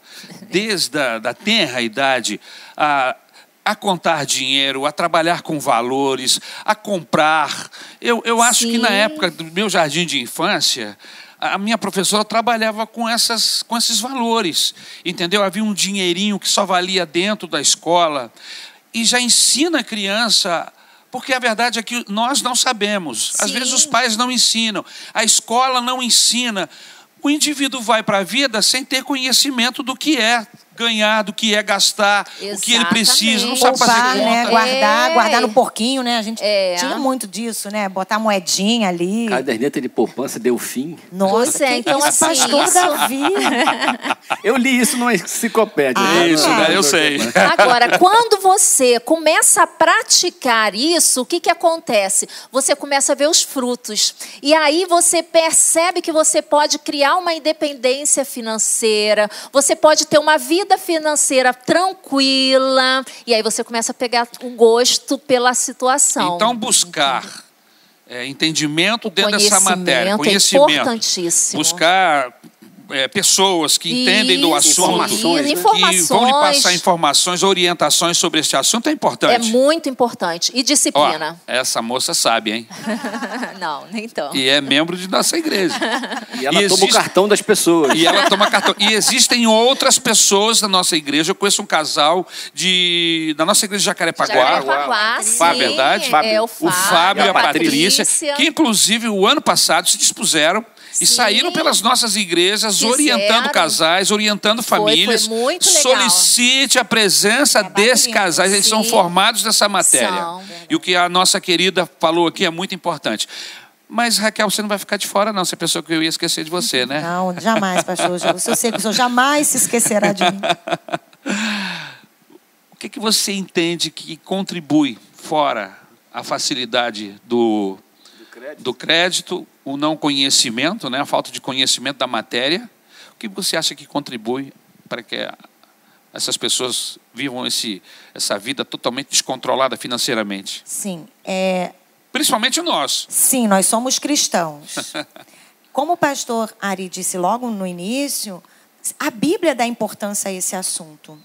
desde a da tenra idade, a, a contar dinheiro, a trabalhar com valores, a comprar. Eu, eu acho Sim. que na época do meu jardim de infância, a minha professora trabalhava com, essas, com esses valores, entendeu? Havia um dinheirinho que só valia dentro da escola e já ensina a criança porque a verdade é que nós não sabemos. Às Sim. vezes os pais não ensinam, a escola não ensina o indivíduo vai para a vida sem ter conhecimento do que é ganhar, do que é gastar, Exatamente. o que ele precisa, não sabe Poupar, fazer né? conta. Guardar, é. guardar no porquinho, né? A gente é. tinha muito disso, né? Botar moedinha ali. Caderneta de poupança deu fim. Nossa, é, então é assim, pastor isso... Davi. eu li isso numa enciclopédia. Ah, isso, né? eu sei. Agora, quando você começa a praticar isso, o que, que acontece? Você começa a ver os frutos. E aí você percebe que você pode criar uma independência financeira, você pode ter uma vida vida financeira tranquila, e aí você começa a pegar o gosto pela situação. Então, buscar é, entendimento O dentro dessa matéria, conhecimento é importantíssimo. Buscar é, pessoas que entendem do Isso, assunto, Informações, né? que vão lhe passar informações, orientações sobre este assunto é É importante. muito importante. E Ó, disciplina. essa moça sabe, hein? Não, nem então. E é membro de nossa igreja. E ela E toma o existe- cartão das pessoas. E ela toma cartão. E existem outras pessoas na nossa igreja. Eu conheço um casal de da nossa igreja de Jacarepaguá. Jacarepaguá, sim. Fábio, verdade? É o O Fábio, Fábio e a Patrícia, Patrícia. que inclusive o ano passado se dispuseram e saíram pelas nossas igrejas Fizeram. orientando casais, orientando Foi, foi famílias. muito legal. Solicite a presença É desses casais, eles são formados nessa matéria. São. E o que a nossa querida falou aqui é muito importante. Mas, Raquel, você não vai ficar de fora, não. Você pensou que eu ia esquecer de você, né? Não, jamais, pastor. Eu sei que o senhor jamais se esquecerá de mim. O que, que você entende que contribui fora a facilidade do, do crédito, o não conhecimento, né, a falta de conhecimento da matéria? O que você acha que contribui para que essas pessoas vivam esse, essa vida totalmente descontrolada financeiramente? Sim, é, Principalmente nós. sim, nós somos cristãos. Como o pastor Ari disse logo no início, a Bíblia dá importância a esse assunto.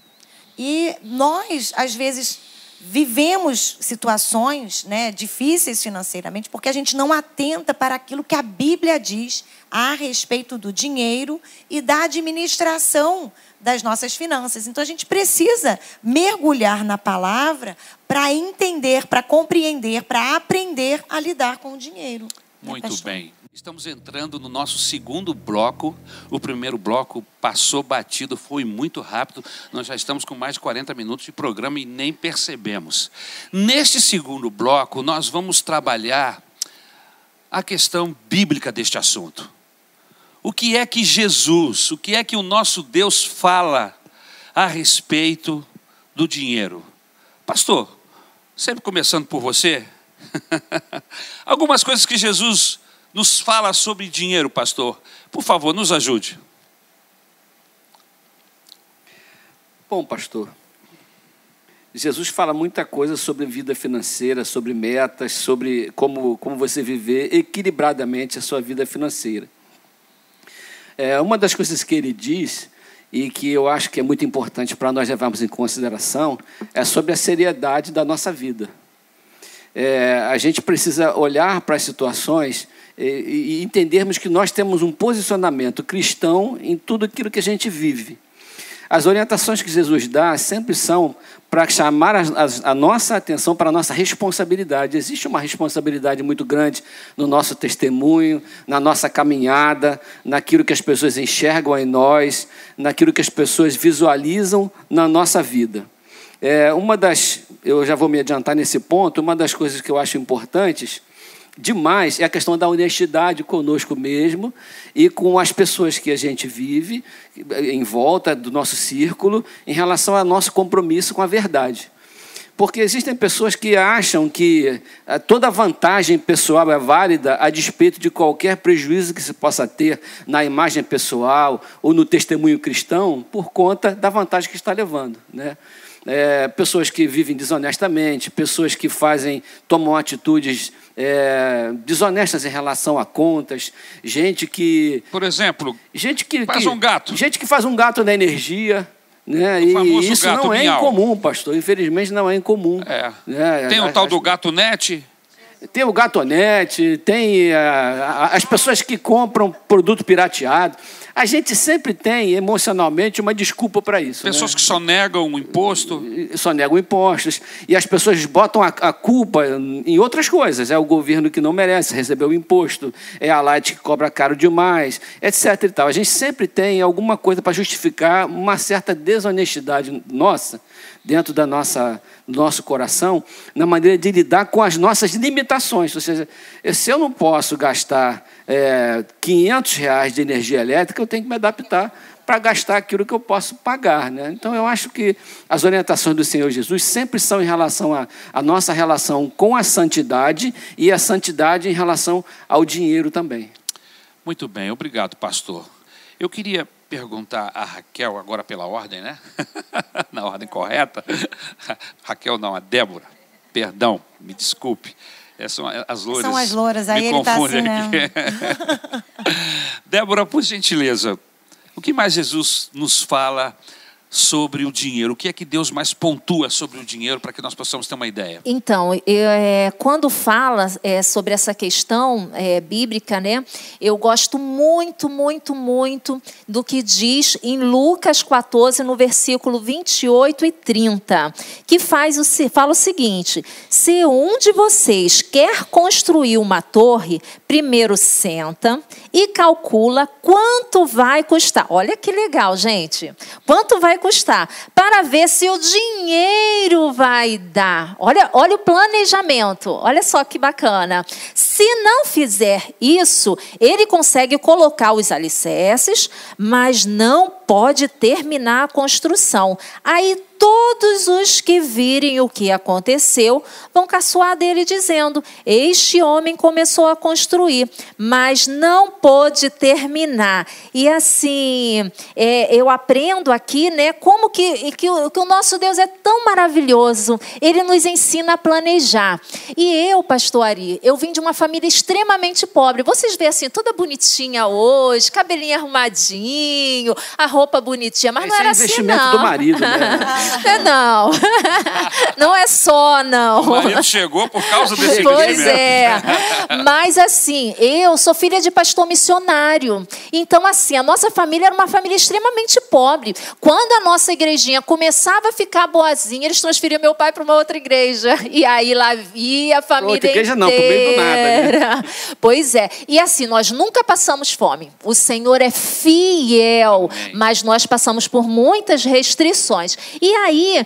E nós, às vezes, vivemos situações né, difíceis financeiramente porque a gente não atenta para aquilo que a Bíblia diz a respeito do dinheiro e da administração das nossas finanças. Então a gente precisa mergulhar na palavra para entender, para compreender, para aprender a lidar com o dinheiro. Né, Muito pastor? bem. Estamos entrando no nosso segundo bloco. O primeiro bloco passou batido, foi muito rápido. Nós já estamos com mais de 40 minutos de programa e nem percebemos. Neste segundo bloco, nós vamos trabalhar a questão bíblica deste assunto. O que é que Jesus, o que é que o nosso Deus fala a respeito do dinheiro? Pastor, sempre começando por você, algumas coisas que Jesus nos fala sobre dinheiro, pastor. Por favor, nos ajude. Bom, pastor, Jesus fala muita coisa sobre vida financeira, sobre metas, sobre como, como você viver equilibradamente a sua vida financeira. É, uma das coisas que ele diz, e que eu acho que é muito importante para nós levarmos em consideração, é sobre a seriedade da nossa vida. É, a gente precisa olhar para as situações e entendermos que nós temos um posicionamento cristão em tudo aquilo que a gente vive. As orientações que Jesus dá sempre são para chamar a, a, a, nossa atenção para a nossa responsabilidade. Existe uma responsabilidade muito grande no nosso testemunho, na nossa caminhada, naquilo que as pessoas enxergam em nós, naquilo que as pessoas visualizam na nossa vida. É, uma das, eu já vou me adiantar nesse ponto, uma das coisas que eu acho importantes demais é a questão da honestidade conosco mesmo e com as pessoas que a gente vive em volta do nosso círculo em relação ao nosso compromisso com a verdade. Porque existem pessoas que acham que toda vantagem pessoal é válida a despeito de qualquer prejuízo que se possa ter na imagem pessoal ou no testemunho cristão por conta da vantagem que está levando. Né? É, pessoas que vivem desonestamente, pessoas que fazem, tomam atitudes é, desonestas em relação a contas, gente que. Por exemplo, gente que, faz que, um gato. Gente que faz um gato na energia. Né? E isso não é miau. incomum, pastor. Infelizmente não é incomum. É. Né? Tem o tal do gato net. tem o gatonete, tem ah, a- as pessoas que compram produto pirateado. A gente sempre tem emocionalmente uma desculpa para isso. Pessoas né? que só negam o imposto. só negam impostos. E as pessoas botam a, a culpa em outras coisas. É o governo que não merece receber o imposto, é a Light que cobra caro demais, etc. E tal. A gente sempre tem alguma coisa para justificar uma certa desonestidade nossa, dentro da nossa, do nosso coração, na maneira de lidar com as nossas limitações. Ou seja, se eu não posso gastar é, 500 reais de energia elétrica, eu tenho que me adaptar para gastar aquilo que eu posso pagar. Né? Então, eu acho que as orientações do Senhor Jesus sempre são em relação à nossa relação com a santidade e a santidade em relação ao dinheiro também. Muito bem, obrigado, pastor. Eu queria perguntar a Raquel, agora pela ordem, né? Na ordem correta. Raquel não, a Débora. Perdão, me desculpe. É, são as louras. São as louras, aí ele está assim, né? Débora, por gentileza, o que mais Jesus nos fala sobre o dinheiro? O que é que Deus mais pontua sobre o dinheiro para que nós possamos ter uma ideia? Então, é, quando fala é, sobre essa questão é, bíblica, né, eu gosto muito, muito, muito do que diz em Lucas 14, no versículo 28 e 30, que faz o, fala o seguinte: se um de vocês quer construir uma torre, primeiro senta e calcula quanto vai custar. Olha que legal, gente. Quanto vai custar? Para ver se o dinheiro vai dar. Olha, olha o planejamento. Olha só que bacana. Se não fizer isso, ele consegue colocar os alicerces, mas não pode terminar a construção. Aí todos os que virem o que aconteceu vão caçoar dele, dizendo: Este homem começou a construir, mas não pôde terminar. E assim, é, eu aprendo aqui, né, como que, que, o, que o nosso Deus é tão maravilhoso. Ele nos ensina a planejar. E eu, pastor Ari, eu vim de uma família extremamente pobre. Vocês veem assim, toda bonitinha hoje, cabelinho arrumadinho, a roupa bonitinha, mas Esse não era é assim, investimento não. do marido, né? É, não. Não é só, não. O marido chegou por causa desse Pois é. Mas assim, eu sou filha de pastor missionário. Então, assim, a nossa família era uma família extremamente pobre. Quando a nossa igrejinha começava a ficar boazinha, eles transferiam meu pai para uma outra igreja. E aí lá via a família Outra igreja não, pro meio do nada, né? inteira. Pois é. E assim, nós nunca passamos fome. O Senhor é fiel, Amém. mas nós passamos por muitas restrições. E aí,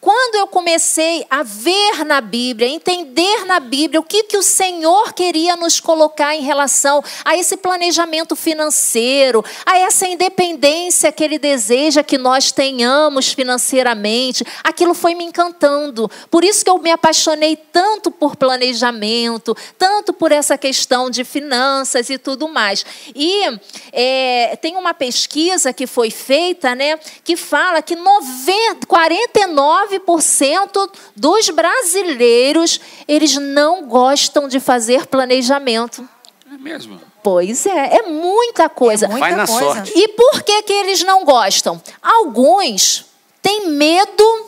quando eu comecei a ver na Bíblia, entender na Bíblia o que, que o Senhor queria nos colocar em relação a esse planejamento financeiro, a essa independência que Ele deseja que nós tenhamos financeiramente, aquilo foi me encantando. Por isso que eu me apaixonei tanto por planejamento, tanto por essa questão de finanças e tudo mais. E é, tem uma pesquisa que foi feita, né, que fala que 90, 49 9% dos brasileiros, eles não gostam de fazer planejamento. É mesmo. Pois é, é muita coisa. É muita Vai na coisa. sorte. E por que, que eles não gostam? Alguns têm medo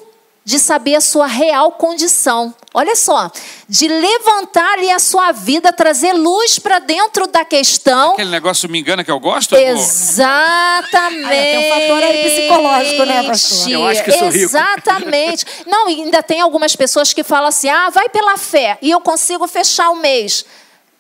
de saber a sua real condição. Olha só, de levantar ali a sua vida, trazer luz para dentro da questão. Aquele negócio me engana que eu gosto? amor? Exatamente. Ah, tem um fator aí psicológico, né, pastor? Eu acho que sou rico. Exatamente. Não, e ainda tem algumas pessoas que falam assim: ah, vai pela fé e eu consigo fechar o mês.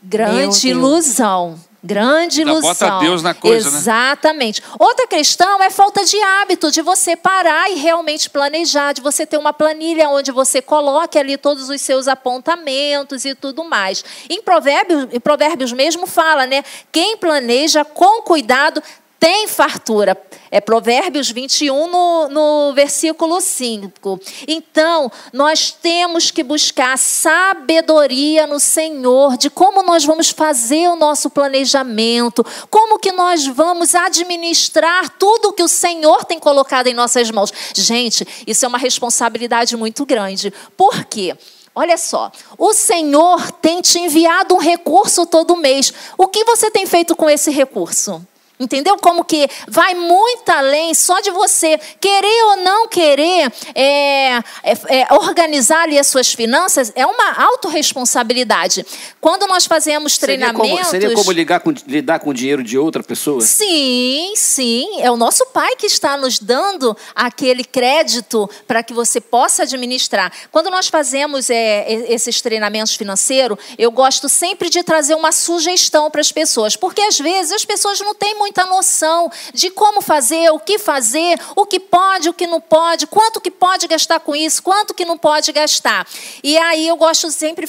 Grande ilusão. Grande ilusão. bota Deus na coisa, né? Exatamente. Outra questão é falta de hábito, de você parar e realmente planejar, de você ter uma planilha onde você coloque ali todos os seus apontamentos e tudo mais. Em Provérbios, em Provérbios mesmo fala, né? Quem planeja com cuidado tem fartura. É Provérbios 21, no, no versículo 5. Então, nós temos que buscar sabedoria no Senhor de como nós vamos fazer o nosso planejamento, como que nós vamos administrar tudo que o Senhor tem colocado em nossas mãos. Gente, isso é uma responsabilidade muito grande. Por quê? Olha só, o Senhor tem te enviado um recurso todo mês. O que você tem feito com esse recurso? Entendeu? Como que vai muito além só de você querer ou não querer é, é, é, organizar ali as suas finanças, é uma autorresponsabilidade. Quando nós fazemos Seria treinamentos. como, seria como ligar com- lidar com o dinheiro de outra pessoa? Sim, sim. É o nosso pai que está nos dando aquele crédito para que você possa administrar. Quando nós fazemos é, esses treinamentos financeiros, eu gosto sempre de trazer uma sugestão para as pessoas, porque às vezes as pessoas não têm muita noção de como fazer, o que fazer, o que pode, o que não pode, quanto que pode gastar com isso, quanto que não pode gastar. E aí eu gosto sempre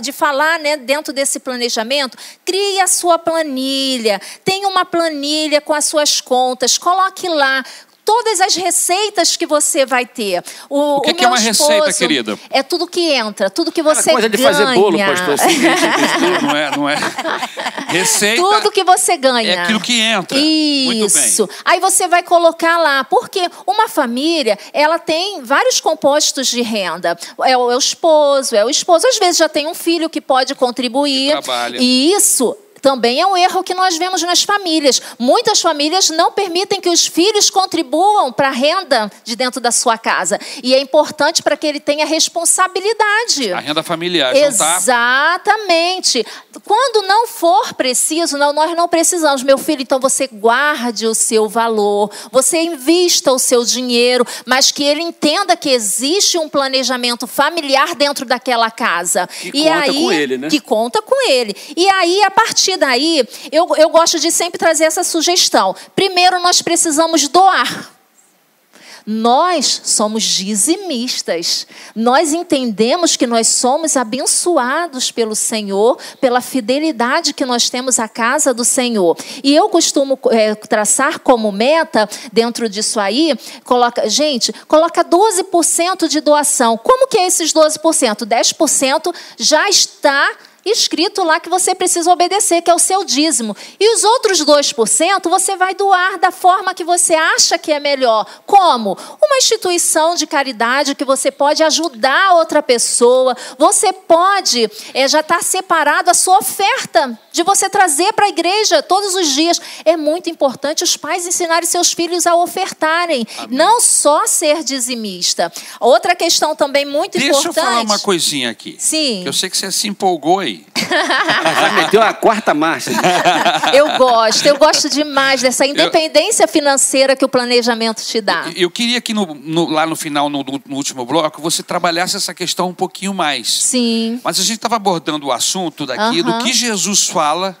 de falar, né, dentro desse planejamento, crie a sua planilha, tenha uma planilha com as suas contas, coloque lá todas as receitas que você vai ter. O, O que o que é uma receita, querida? É tudo que entra, tudo que você coisa de ganha. fazer bolo, pastor. Assim, Não é, não é. Receita. Tudo que você ganha. É aquilo que entra. Muito bem. Isso. Aí você vai colocar lá, porque uma família, ela tem vários compostos de renda. É o, é o esposo, é o esposo. Às vezes já tem um filho que pode contribuir. Que trabalha. E isso também é um erro que nós vemos nas famílias. Muitas famílias não permitem que os filhos contribuam para a renda de dentro da sua casa. E é importante para que ele tenha responsabilidade. A renda familiar. Tá? Exatamente. Quando não for preciso, não, nós não precisamos, meu filho, então você guarde o seu valor, você invista o seu dinheiro, mas que ele entenda que existe um planejamento familiar dentro daquela casa. Que e conta aí, com ele, né? Que conta com ele. E aí, a partir daí, eu, eu gosto de sempre trazer essa sugestão. Primeiro, nós precisamos doar. Nós somos dizimistas. Nós entendemos que nós somos abençoados pelo Senhor, pela fidelidade que nós temos à casa do Senhor. E eu costumo é, traçar como meta, dentro disso aí, coloca, gente, coloca 12% de doação. Como que é esses 12%? 10% já está escrito lá que você precisa obedecer, que é o seu dízimo. E os outros 2% você vai doar da forma que você acha que é melhor. Como? Uma instituição de caridade que você pode ajudar outra pessoa. Você pode é, já estar separado a sua oferta de você trazer para a igreja todos os dias. É muito importante os pais ensinarem seus filhos a ofertarem, não só ser dizimista. Outra questão também muito Deixa importante. eu falar uma coisinha aqui. Sim. Eu sei que você se empolgou aí. Já meteu a quarta marcha. Eu gosto, eu gosto demais dessa independência financeira que o planejamento te dá. Eu queria que no- no- lá no final, no, no último bloco, você trabalhasse essa questão um pouquinho mais. Sim. Mas a gente estava abordando o assunto daqui do Aham. que Jesus fala,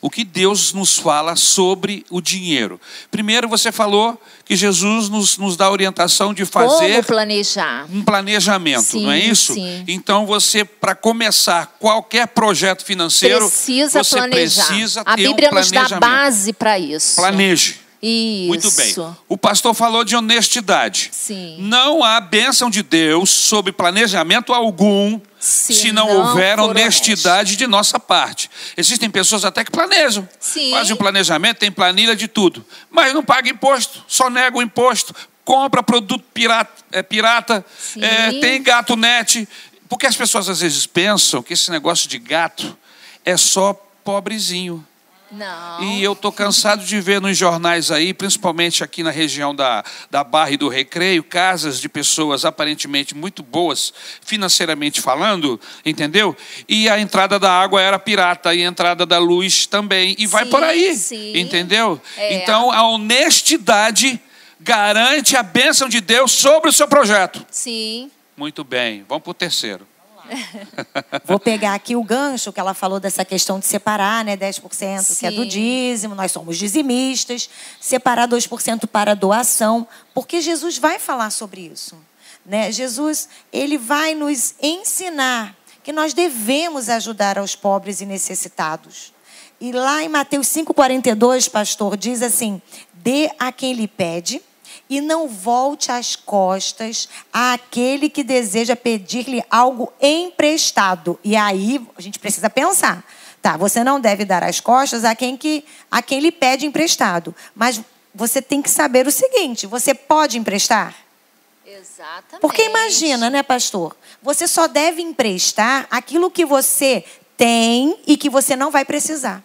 o que Deus nos fala sobre o dinheiro. Primeiro, você falou que Jesus nos, nos dá a orientação de fazer Como planejar? um planejamento, Sim, não é isso? sim. Então você, para começar qualquer projeto financeiro, Precisa você planejar. precisa a ter Bíblia um nos dá base para isso. Planeje. Isso. Muito bem. O pastor falou de honestidade. Sim. Não há bênção de Deus sobre planejamento algum Se se, não, não houver honestidade de nossa parte. Existem pessoas até que planejam. Sim. Fazem um planejamento, tem planilha de tudo. Mas não paga imposto, só nega o imposto, compra produto pirata, é, pirata é, tem gato net. Porque as pessoas às vezes pensam que esse negócio de gato é só pobrezinho. Não. E eu tô cansado de ver nos jornais aí, principalmente aqui na região da, da Barra e do Recreio, casas de pessoas aparentemente muito boas, financeiramente falando, entendeu? E a entrada da água era pirata e a entrada da luz também. E vai Sim, por aí, sim. entendeu? É. Então a honestidade garante a bênção de Deus sobre o seu projeto. Sim. Muito bem, vamos para o terceiro. Vou pegar aqui o gancho que ela falou dessa questão de separar, né, 10% que é do Sim. dízimo, nós somos dizimistas, separar 2% para doação, porque Jesus vai falar sobre isso, né? Jesus, ele vai nos ensinar que nós devemos ajudar aos pobres e necessitados. E lá em Mateus 5:42, pastor, diz assim: "Dê a quem lhe pede, e não volte as costas àquele que deseja pedir-lhe algo emprestado. E aí a gente precisa pensar. Tá, você não deve dar as costas a quem, que, a quem lhe pede emprestado. Mas você tem que saber o seguinte: você pode emprestar? Exatamente. Porque imagina, né, pastor? Você só deve emprestar aquilo que você tem e que você não vai precisar.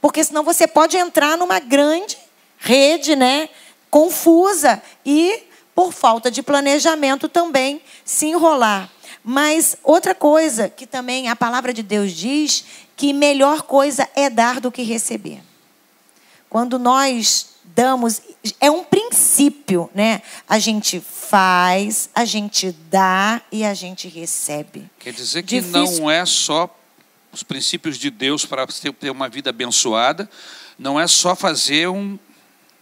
Porque senão você pode entrar numa grande rede, né, confusa e por falta de planejamento também se enrolar. Mas outra coisa que também a palavra de Deus diz que melhor coisa é dar do que receber. Quando nós damos, é um princípio, né? A gente faz, a gente dá e a gente recebe. Quer dizer que Difícil. não é só os princípios de Deus para ter uma vida abençoada, não é só fazer um,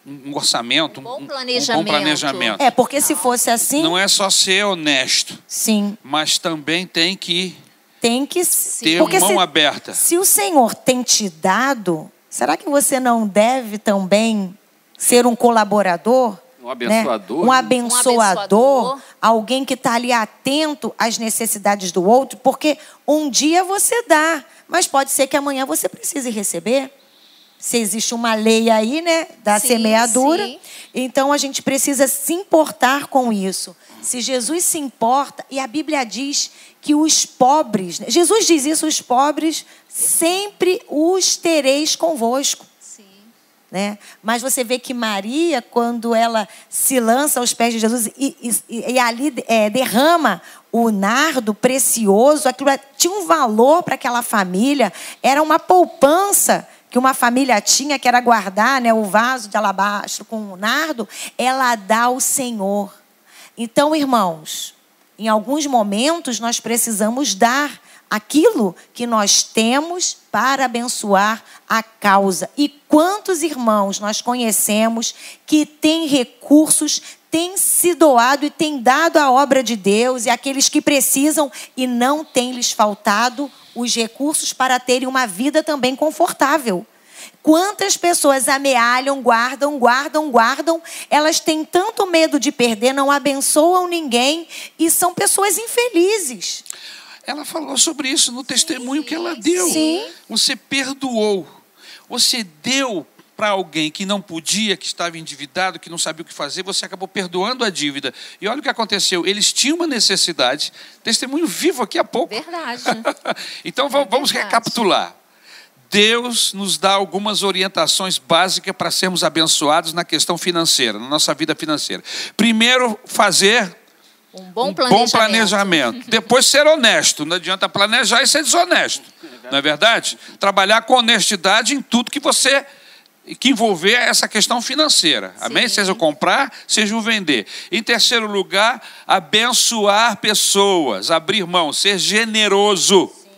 um orçamento, um, bom um- um planejamento. bom planejamento. É, porque se fosse assim, Não é só ser honesto, sim, mas também tem que tem que ter porque mão se, aberta. se o Senhor tem te dado, será que você não deve também ser um colaborador? Um abençoador. Né? Um, abençoador, um abençoador, alguém que está ali atento às necessidades do outro, porque um dia você dá, mas pode ser que amanhã você precise receber. Se existe uma lei aí, né, da sim, semeadura, sim. então a gente precisa se importar com isso. Se Jesus se importa, e a Bíblia diz que os pobres, né, Jesus diz isso, os pobres sempre os tereis convosco. Né? Mas você vê que Maria, quando ela se lança aos pés de Jesus e, e, e ali é, derrama o nardo precioso, aquilo tinha um valor para aquela família, era uma poupança que uma família tinha, que era guardar né, o vaso de alabastro com o nardo, ela dá ao Senhor. Então, irmãos, em alguns momentos nós precisamos dar aquilo que nós temos para abençoar a causa. E quantos irmãos nós conhecemos que têm recursos, têm se doado e têm dado a obra de Deus, e aqueles que precisam e não têm lhes faltado os recursos para terem uma vida também confortável. Quantas pessoas amealham, guardam, guardam, guardam, elas têm tanto medo de perder, não abençoam ninguém e são pessoas infelizes. Ela falou sobre isso no testemunho que ela deu. Sim. Você perdoou. Você deu para alguém que não podia, que estava endividado, que não sabia o que fazer, você acabou perdoando a dívida. E olha o que aconteceu. Eles tinham uma necessidade. Testemunho vivo aqui a pouco. Verdade. então vamos Verdade. recapitular. Deus nos dá algumas orientações básicas para sermos abençoados na questão financeira, na nossa vida financeira. Primeiro, fazer um bom planejamento. Bom planejamento. Depois ser honesto. Não adianta planejar e ser desonesto. Não é verdade? Trabalhar com honestidade em tudo que você que envolver essa questão financeira. Amém? Seja o comprar, seja o vender. Em terceiro lugar, abençoar pessoas, abrir mão, ser generoso. Sim.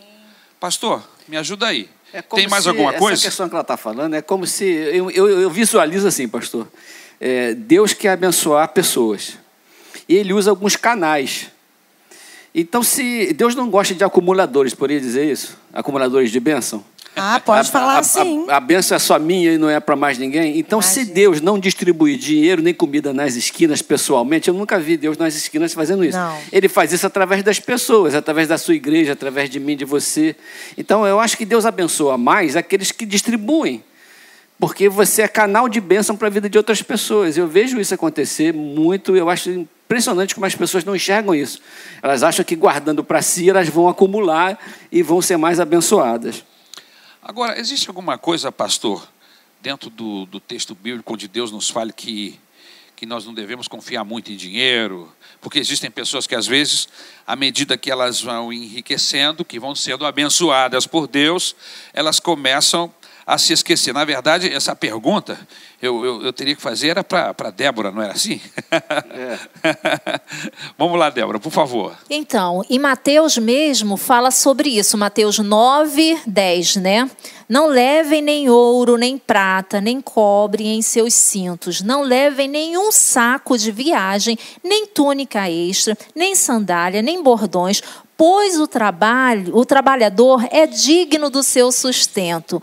Pastor, me ajuda aí. É Tem mais alguma coisa? Essa questão que ela está falando é como se. Eu, eu, eu visualizo assim, pastor. É, Deus quer abençoar pessoas e ele usa alguns canais. Então, se Deus não gosta de acumuladores, poderia dizer isso? Acumuladores de bênção? Ah, pode a, falar assim. A, a, bênção é só minha e não é para mais ninguém. Então, Imagina. se Deus não distribui dinheiro nem comida nas esquinas pessoalmente, eu nunca vi Deus nas esquinas fazendo isso. Não. Ele faz isso através das pessoas, através da sua igreja, através de mim, de você. Então, eu acho que Deus abençoa mais aqueles que distribuem porque você é canal de bênção para a vida de outras pessoas. Eu vejo isso acontecer muito, eu acho impressionante como as pessoas não enxergam isso. Elas acham que guardando para si, elas vão acumular e vão ser mais abençoadas. Agora, existe alguma coisa, pastor, dentro do, do texto bíblico onde Deus nos fale que, que nós não devemos confiar muito em dinheiro? Porque existem pessoas que, às vezes, à medida que elas vão enriquecendo, que vão sendo abençoadas por Deus, elas começam a se esquecer. Na verdade, essa pergunta eu, eu, eu teria que fazer era para Débora, não era assim? É. Vamos lá, Débora, por favor. Então, em Mateus mesmo fala sobre isso, Mateus 9, 10, né? Não levem nem ouro, nem prata, nem cobre em seus cintos. Não levem nenhum saco de viagem, nem túnica extra, nem sandália, nem bordões, pois o trabalho, o trabalhador é digno do seu sustento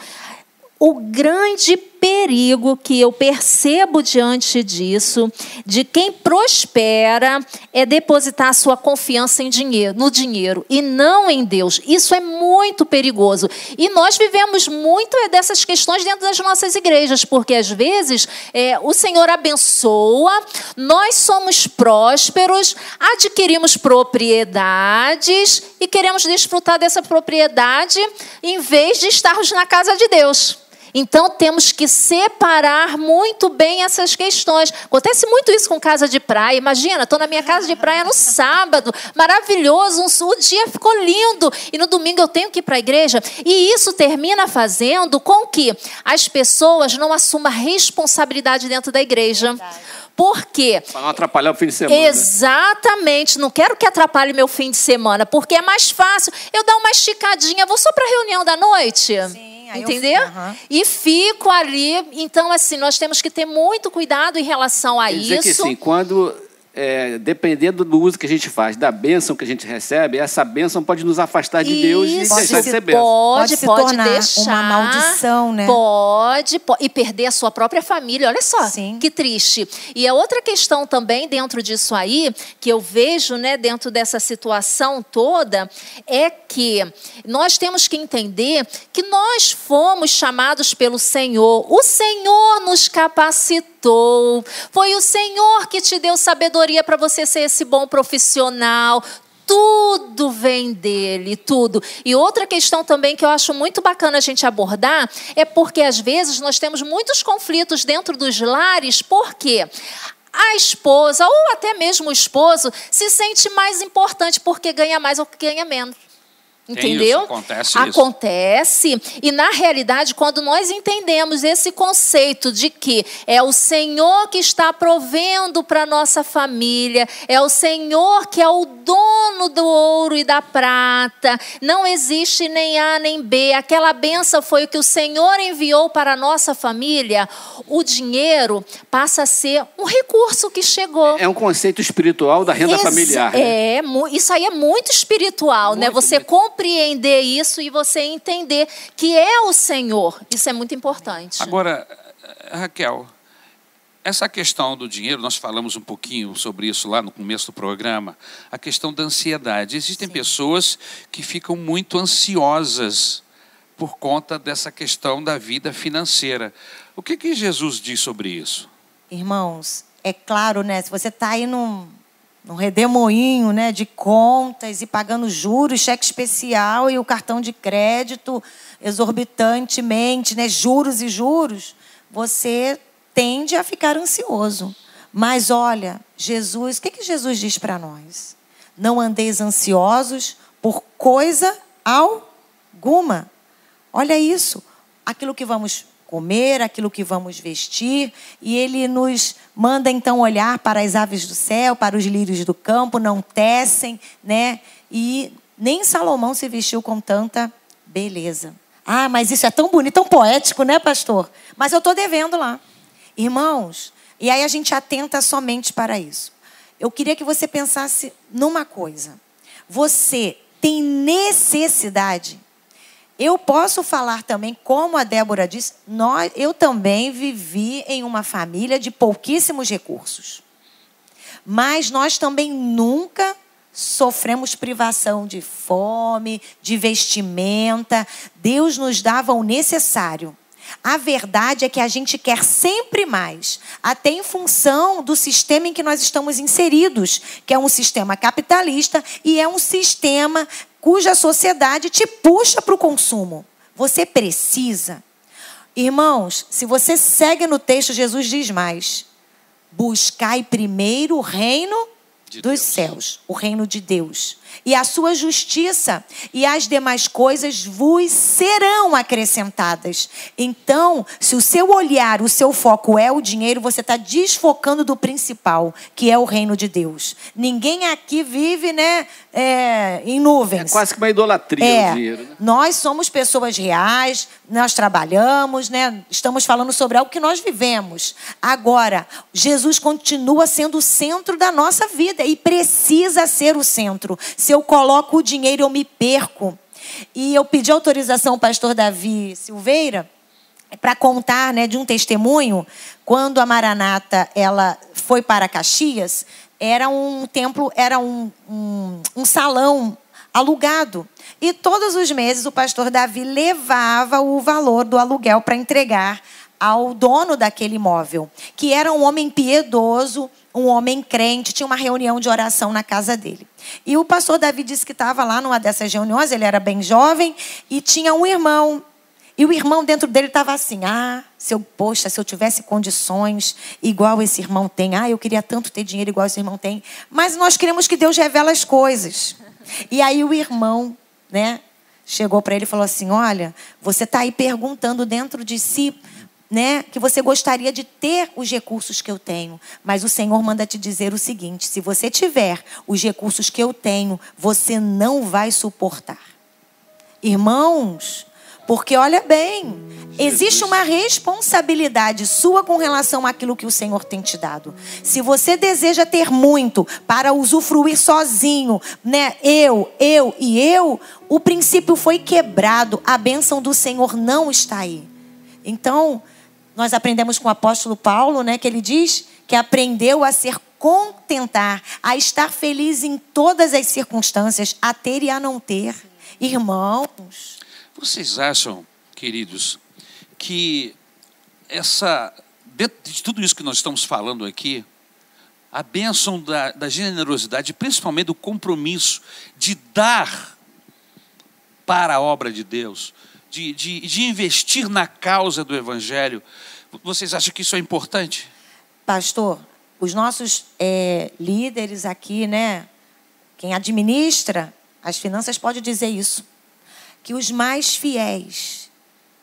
o grande perigo que eu percebo diante disso, de quem prospera, é depositar sua confiança em dinheiro, no dinheiro e não em Deus. Isso é muito perigoso. E nós vivemos muito dessas questões dentro das nossas igrejas, porque às vezes é, o Senhor abençoa, nós somos prósperos, adquirimos propriedades e queremos desfrutar dessa propriedade em vez de estarmos na casa de Deus. Então temos que separar muito bem essas questões. Acontece muito isso com casa de praia. Imagina, estou na minha casa de praia no sábado, maravilhoso, um, o dia ficou lindo e no domingo eu tenho que ir para a igreja. E isso termina fazendo com que as pessoas não assumam a responsabilidade dentro da igreja. Por quê? Para não atrapalhar o fim de semana. Né? Exatamente. Não quero que atrapalhe meu fim de semana, porque é mais fácil eu dar uma esticadinha. Vou só para a reunião da noite. Sim entendeu? Eu, uhum. E fico ali. Então, assim, nós temos que ter muito cuidado em relação a Quer isso. Dizer que, assim, quando é, dependendo do uso que a gente faz, da bênção que a gente recebe, essa bênção pode nos afastar de Deus e Isso, deixar de ser bênção. Pode, Pode se pode tornar deixar. uma maldição, né? Pode, po- e perder a sua própria família. Olha só, Sim. que triste. E a outra questão também dentro disso aí, que eu vejo, né, dentro dessa situação toda, é que nós temos que entender que nós fomos chamados pelo Senhor. O Senhor nos capacitou. Foi o Senhor que te deu sabedoria para você ser esse bom profissional. Tudo vem dele, tudo. E outra questão também que eu acho muito bacana a gente abordar é porque às vezes nós temos muitos conflitos dentro dos lares, porque a esposa ou até mesmo o esposo se sente mais importante porque ganha mais ou ganha menos. Tem Entendeu? isso, acontece isso. Acontece. E na realidade, quando nós entendemos esse conceito de que é o Senhor que está provendo para nossa família, é o Senhor que é o dono do ouro e da prata, não existe nem A nem B. Aquela benção foi o que o Senhor enviou para a nossa família. O dinheiro passa a ser um recurso que chegou. É um conceito espiritual da renda Exa- familiar. né? É, mu- isso aí é muito espiritual, né? Muito, Você muito. Compreender isso e você entender que é o Senhor. Isso é muito importante. Agora, Raquel, essa questão do dinheiro, nós falamos um pouquinho sobre isso lá no começo do programa, a questão da ansiedade. Existem pessoas que ficam muito ansiosas por conta dessa questão da vida financeira. O que, que Jesus diz sobre isso? Irmãos, é claro, né? Se você está aí num, num redemoinho né, de contas e pagando juros, cheque especial e o cartão de crédito exorbitantemente, né, juros e juros, você tende a ficar ansioso. Mas olha, Jesus, o que, que Jesus diz para nós? Não andeis ansiosos por coisa alguma. Olha isso. Aquilo que vamos comer, aquilo que vamos vestir, e ele nos manda então olhar para as aves do céu, para os lírios do campo, não tecem, né? E nem Salomão se vestiu com tanta beleza. Ah, mas isso é tão bonito, tão poético, né, pastor? Mas eu estou devendo lá. Irmãos, e aí a gente atenta somente para isso. Eu queria que você pensasse numa coisa. Você tem necessidade eu posso falar também, como a Débora disse, nós, eu também vivi em uma família de pouquíssimos recursos. Mas nós também nunca sofremos privação de fome, de vestimenta. Deus nos dava o necessário. A verdade é que a gente quer sempre mais, até em função do sistema em que nós estamos inseridos, que é um sistema capitalista e é um sistema cuja sociedade te puxa para o consumo. Você precisa. Irmãos, se você segue no texto, Jesus diz mais: buscai primeiro o reino De dos Deus. céus, o reino de Deus, e a sua justiça, e as demais coisas vos serão acrescentadas. Então, se o seu olhar, o seu foco é o dinheiro, você está desfocando do principal, que é o reino de Deus. Ninguém aqui vive, né, é, em É nuvens. quase que uma idolatria É, o dinheiro. Né? nós somos pessoas reais, nós trabalhamos, né? Estamos falando sobre algo que nós vivemos. Agora, Jesus continua sendo o centro da nossa vida e precisa ser o centro. Se eu coloco o dinheiro, eu me perco. E eu pedi autorização ao pastor Davi Silveira para contar, né, de um testemunho quando a Maranata ela foi para Caxias, era um templo, era um, um, um salão alugado. E todos os meses o pastor Davi levava o valor do aluguel para entregar ao dono daquele imóvel, que era um homem piedoso, um homem crente, tinha uma reunião de oração na casa dele. E o pastor Davi disse que estava lá numa dessas reuniões, ele era bem jovem, e tinha um irmão. E o irmão dentro dele estava assim: ah, se eu, poxa, se eu tivesse condições igual esse irmão tem, ah, eu queria tanto ter dinheiro igual esse irmão tem. Mas nós queremos que Deus revele as coisas. E aí o irmão, né, chegou para ele e falou assim: olha, você está aí perguntando dentro de si né, que você gostaria de ter os recursos que eu tenho, mas o Senhor manda te dizer o seguinte: se você tiver os recursos que eu tenho, você não vai suportar. Irmãos, Porque olha bem, existe uma responsabilidade sua com relação àquilo que o Senhor tem te dado. Se você deseja ter muito para usufruir sozinho, né? Eu, eu e eu, o princípio foi quebrado. A bênção do Senhor não está aí. Então, nós aprendemos com o apóstolo Paulo, né, que ele diz que aprendeu a ser contentar, a estar feliz em todas as circunstâncias, a ter e a não ter. Irmãos, vocês acham, queridos, que essa dentro de tudo isso que nós estamos falando aqui, a bênção da, da generosidade, principalmente do compromisso de dar para a obra de Deus, de, de, de investir na causa do Evangelho, vocês acham que isso é importante? Pastor, os nossos é, líderes aqui, né? Quem administra as finanças pode dizer isso. Que os mais fiéis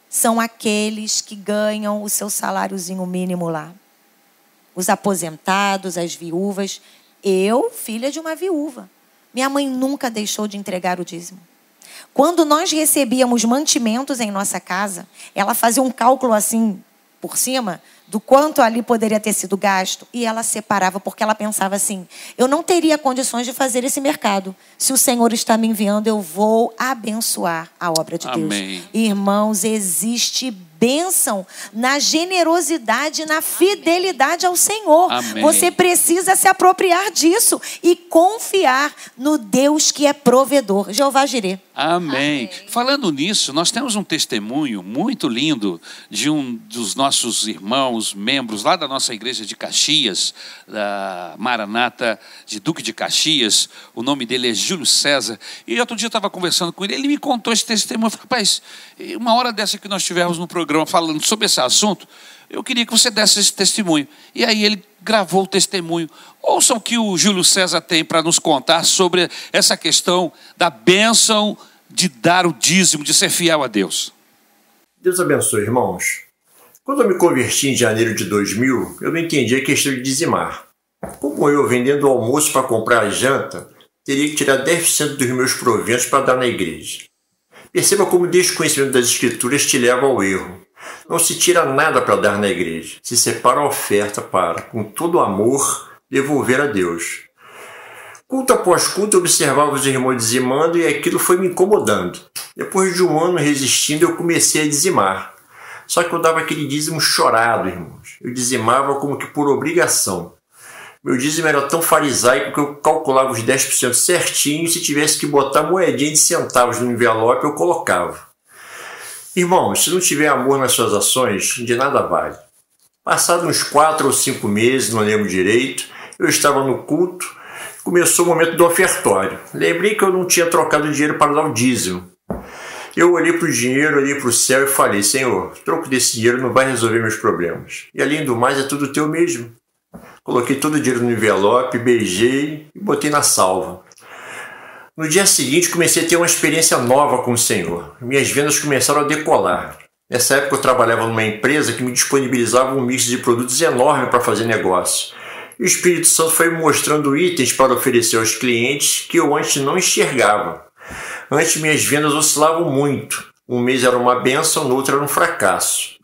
são aqueles que ganham o seu saláriozinho mínimo lá. Os aposentados, as viúvas. Eu, filha de uma viúva. Minha mãe nunca deixou de entregar o dízimo. Quando nós recebíamos mantimentos em nossa casa, ela fazia um cálculo assim por cima do quanto ali poderia ter sido gasto e ela separava porque ela pensava assim: eu não teria condições de fazer esse mercado. Se o Senhor está me enviando, eu vou abençoar a obra de Deus. Amém. Irmãos, existe bênção na generosidade, na fidelidade ao Senhor. Amém. Você precisa se apropriar disso e confiar no Deus que é provedor. Jeová Jireh. Amém. Falando nisso, nós temos um testemunho muito lindo de um dos nossos irmãos, membros lá da nossa igreja de Caxias, da Maranata de Duque de Caxias. O nome dele é Júlio César. E outro dia eu estava conversando com ele, ele me contou esse testemunho. Eu falei, rapaz, uma hora dessa que nós tivemos no programa falando sobre esse assunto, eu queria que você desse esse testemunho. E aí ele gravou o testemunho. Ouçam o que o Júlio César tem para nos contar sobre essa questão da bênção de dar o dízimo, de ser fiel a Deus. Deus abençoe, irmãos. Quando eu me converti em janeiro de 2000, eu não entendi a questão de dizimar. Como eu, vendendo o almoço para comprar a janta, teria que tirar 10% dos meus proventos para dar na igreja. Perceba como o desconhecimento das escrituras te leva ao erro. Não se tira nada para dar na igreja. Se separa a oferta para, com todo amor, devolver a Deus. Culto após culto, eu observava os irmãos dizimando e aquilo foi me incomodando. Depois de um ano resistindo, eu comecei a dizimar. Só que eu dava aquele dízimo chorado, irmãos. Eu dizimava como que por obrigação. Meu dízimo era tão farisaico que eu calculava os 10% certinho e se tivesse que botar moedinha de centavos no envelope, eu colocava. Irmãos, se não tiver amor nas suas ações, de nada vale. Passados uns quatro ou cinco meses, não lembro direito, eu estava no culto, começou o momento do ofertório. Lembrei que eu não tinha trocado dinheiro para dar o dízimo. Eu olhei para o dinheiro, olhei para o céu e falei: Senhor, troco desse dinheiro não vai resolver meus problemas. E além do mais, é tudo teu mesmo. Coloquei todo o dinheiro no envelope, beijei e botei na salva. No dia seguinte, comecei a ter uma experiência nova com o Senhor. Minhas vendas começaram a decolar. Nessa época, eu trabalhava numa empresa que me disponibilizava um mix de produtos enorme para fazer negócio. E o Espírito Santo foi me mostrando itens para oferecer aos clientes que eu antes não enxergava. Antes, minhas vendas oscilavam muito. Um mês era uma benção, no outro era um fracasso.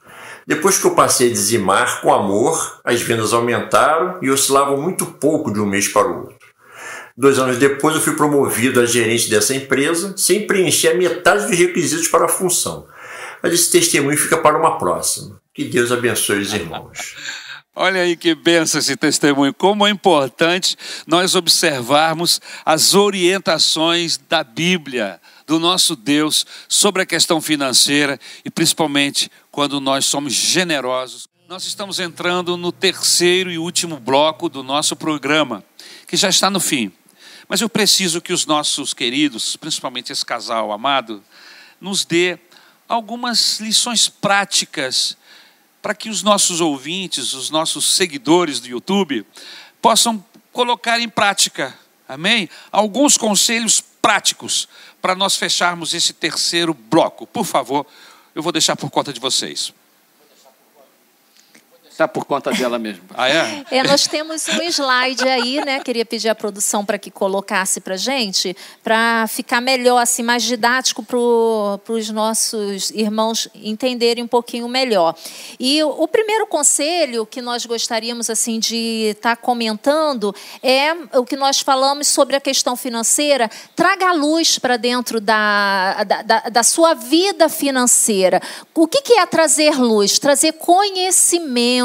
Depois que eu passei a dizimar com amor, as vendas aumentaram e oscilavam muito pouco de um mês para o outro. Dois anos depois, eu fui promovido a gerente dessa empresa, sem preencher a metade dos requisitos para a função. Mas esse testemunho fica para uma próxima. Que Deus abençoe os irmãos. Olha aí que benção esse testemunho. Como é importante nós observarmos as orientações da Bíblia, do nosso Deus, sobre a questão financeira e principalmente quando nós somos generosos. Nós estamos entrando no terceiro e último bloco do nosso programa, que já está no fim. Mas eu preciso que os nossos queridos, principalmente esse casal amado, nos dê algumas lições práticas para que os nossos ouvintes, os nossos seguidores do YouTube, possam colocar em prática, amém? Alguns conselhos práticos para nós fecharmos esse terceiro bloco. Por favor, eu vou deixar por conta de vocês. Está por conta dela mesmo. Ah, é? É, nós temos um slide aí, né? Queria pedir à produção para que colocasse para gente, para ficar melhor, assim, mais didático para os nossos irmãos entenderem um pouquinho melhor. E o, primeiro conselho que nós gostaríamos assim de estar tá comentando é o que nós falamos sobre a questão financeira. Traga a luz para dentro da, da, da, da, sua vida financeira. O que, que é trazer luz? Trazer conhecimento,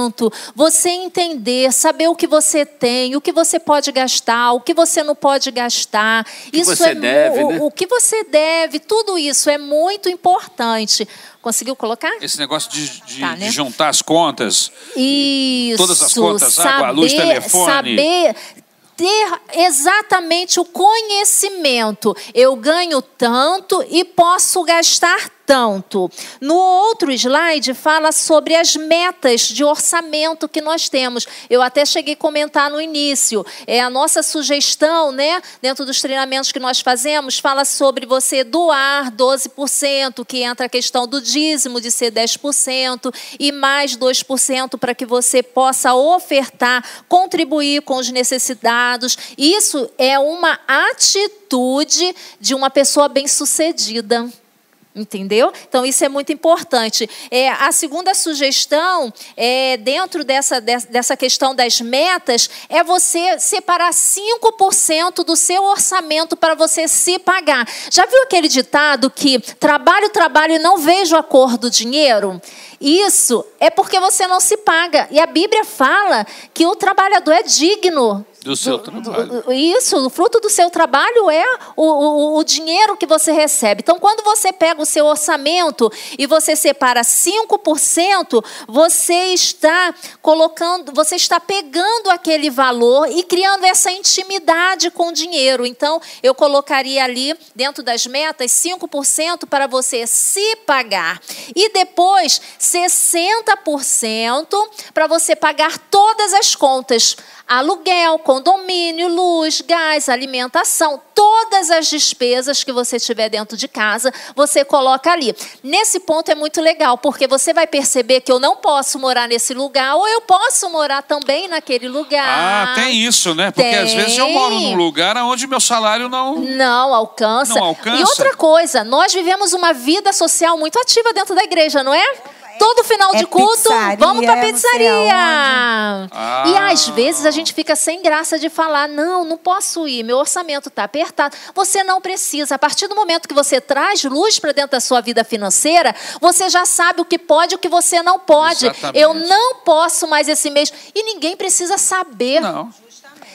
você entender, saber o que você tem, o que você pode gastar, o que você não pode gastar. O que isso você é deve, o, né? o que você deve, tudo isso é muito importante. Conseguiu colocar? Esse negócio de, de, Tá, né? de juntar as contas. Isso. Todas as contas, água, luz, telefone. Saber ter exatamente o conhecimento. Eu ganho tanto e posso gastar tanto. No outro slide fala sobre as metas de orçamento que nós temos. Eu até cheguei a comentar no início. É a nossa sugestão, né, dentro dos treinamentos que nós fazemos, fala sobre você doar 12%, que entra a questão do dízimo de ser 10% e mais 2% para que você possa ofertar, contribuir com os necessitados. Isso é uma atitude de uma pessoa bem-sucedida. Entendeu? Então, isso é muito importante. É, a segunda sugestão, é, dentro dessa, dessa questão das metas, é você separar 5% do seu orçamento para você se pagar. Já viu aquele ditado que trabalho, trabalho e não vejo a cor do dinheiro? Isso é porque você não se paga. E a Bíblia fala que o trabalhador é digno do seu trabalho. Isso, o fruto do seu trabalho é o, o, o, dinheiro que você recebe. Então, quando você pega o seu orçamento e você separa 5%, você está colocando, você está pegando aquele valor e criando essa intimidade com o dinheiro. Então, eu colocaria ali, dentro das metas, 5% para você se pagar. E depois, 60% para você pagar todas as contas aluguel, condomínio, luz, gás, alimentação, todas as despesas que você tiver dentro de casa, você coloca ali. Nesse ponto é muito legal, porque você vai perceber que eu não posso morar nesse lugar ou eu posso morar também naquele lugar. Ah, tem isso, né? Porque tem. às vezes eu moro num lugar onde meu salário não não alcança. Não alcança. E outra coisa, nós vivemos uma vida social muito ativa dentro da igreja, não é? Todo final É de culto, pizzaria, vamos para não sei pizzaria. Ah. E às vezes a gente fica sem graça de falar: não, não posso ir, meu orçamento está apertado. Você não precisa. A partir do momento que você traz luz para dentro da sua vida financeira, você já sabe o que pode e o que você não pode. Exatamente. Eu não posso mais esse mês. E ninguém precisa saber. Não.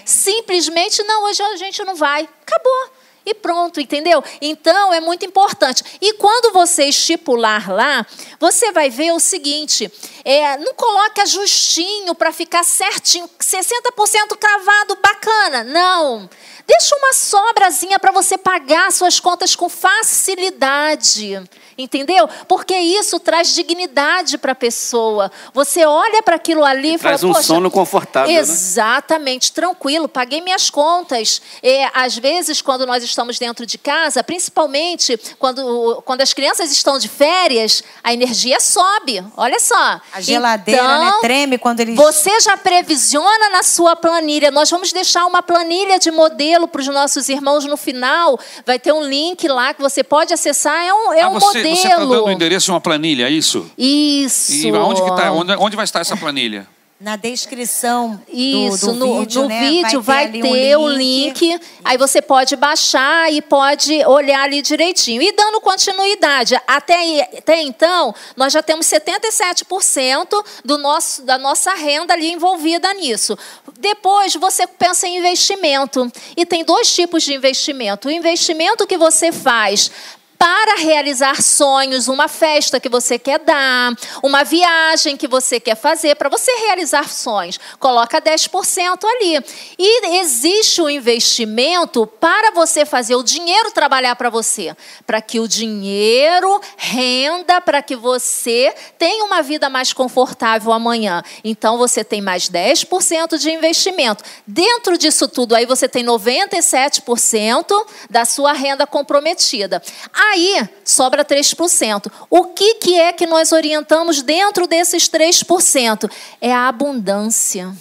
Simplesmente, não, hoje a gente não vai. Acabou. E pronto, entendeu? Então é muito importante. E quando você estipular lá, você vai ver o seguinte: é, não coloca justinho para ficar certinho, 60% cravado, bacana. Não. Deixa uma sobrazinha para você pagar suas contas com facilidade. Entendeu? Porque isso traz dignidade para a pessoa. Você olha para aquilo ali e, Traz fala, um "Poxa, sono confortável, né? Exatamente, tranquilo, paguei minhas contas. É, às vezes, quando nós estamos dentro de casa, principalmente quando, quando as crianças estão de férias, a energia sobe. Olha só. A geladeira, Então, né, treme quando eles... Você já previsiona na sua planilha. Nós vamos deixar uma planilha de modelo para os nossos irmãos no final. Vai ter um link lá que você pode acessar. É um, é ah, um você, modelo. você está dando o endereço de uma planilha, é isso? Isso. E aonde que tá? Onde, onde vai estar essa planilha? Na descrição do- Isso, do, no, vídeo, no né, vídeo vai ali ter, um o link. Aí você pode baixar e pode olhar ali direitinho. E dando continuidade, até, até então, nós já temos 77% do nosso, da nossa renda ali envolvida nisso. Depois, você pensa em investimento. E tem dois tipos de investimento. O investimento que você faz para realizar sonhos, uma festa que você quer dar, uma viagem que você quer fazer, para você realizar sonhos, coloca 10% ali. E existe o investimento para você fazer o dinheiro trabalhar para você, para que o dinheiro renda, para que você tenha uma vida mais confortável amanhã. Então você tem mais 10% de investimento. Dentro disso tudo aí você tem 97% da sua renda comprometida. Aí sobra 3%. O que, que é que nós orientamos dentro desses 3%? É a abundância.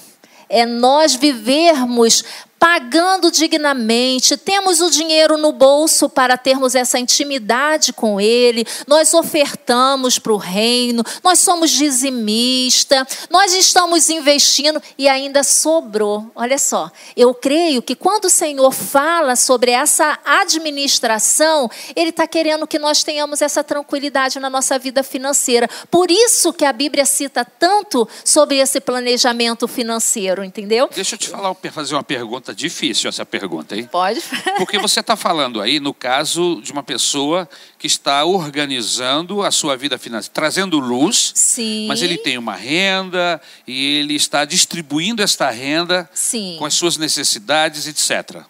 É nós vivermos pagando dignamente, temos o dinheiro no bolso para termos essa intimidade com Ele, nós ofertamos para o reino, nós somos dizimista, nós estamos investindo e ainda sobrou. Olha só, eu creio que quando o Senhor fala sobre essa administração, Ele está querendo que nós tenhamos essa tranquilidade na nossa vida financeira. Por isso que a Bíblia cita tanto sobre esse planejamento financeiro, entendeu? Deixa eu te falar, fazer uma pergunta difícil essa pergunta, hein? Pode. Porque você está falando aí, no caso de uma pessoa que está organizando a sua vida financeira, trazendo luz, Sim. mas ele tem uma renda e ele está distribuindo esta renda Sim. com as suas necessidades, etc.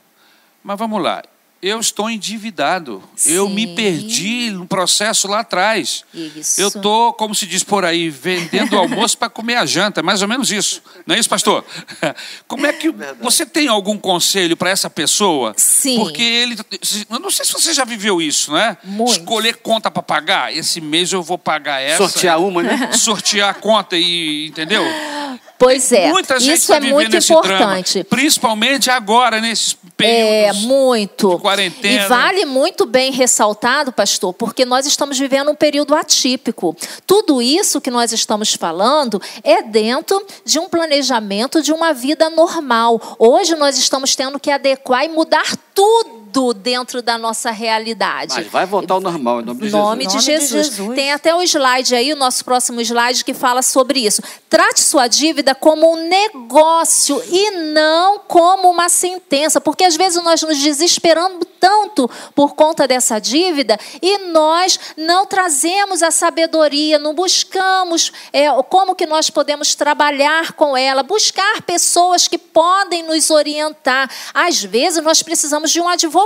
Mas vamos lá, eu estou endividado. Sim. Eu me perdi no processo lá atrás. Isso. Eu estou, como se diz por aí, vendendo o almoço para comer a janta. É mais ou menos isso. Não é isso, pastor? Como é que você tem algum conselho para essa pessoa? Sim. Porque ele. Eu não sei se você já viveu isso, né? Muito. Escolher conta para pagar. Esse mês eu vou pagar essa. Sortear uma, né? Sortear a conta e. Entendeu? Pois é, Muita gente isso tá é muito importante. Drama, principalmente agora, nesses É, períodos muito. de quarentena. E vale muito bem ressaltado, pastor, porque nós estamos vivendo um período atípico. Tudo isso que nós estamos falando é dentro de um planejamento de uma vida normal. Hoje nós estamos tendo que adequar e mudar tudo dentro da nossa realidade. Mas vai voltar ao normal, em nome de nome Jesus. de Nome de Jesus. Jesus. Tem até o slide aí, o nosso próximo slide, que fala sobre isso. Trate sua dívida como um negócio e não como uma sentença, porque às vezes nós nos desesperamos tanto por conta dessa dívida e nós não trazemos a sabedoria, não buscamos é, como que nós podemos trabalhar com ela, buscar pessoas que podem nos orientar. Às vezes nós precisamos de um advogado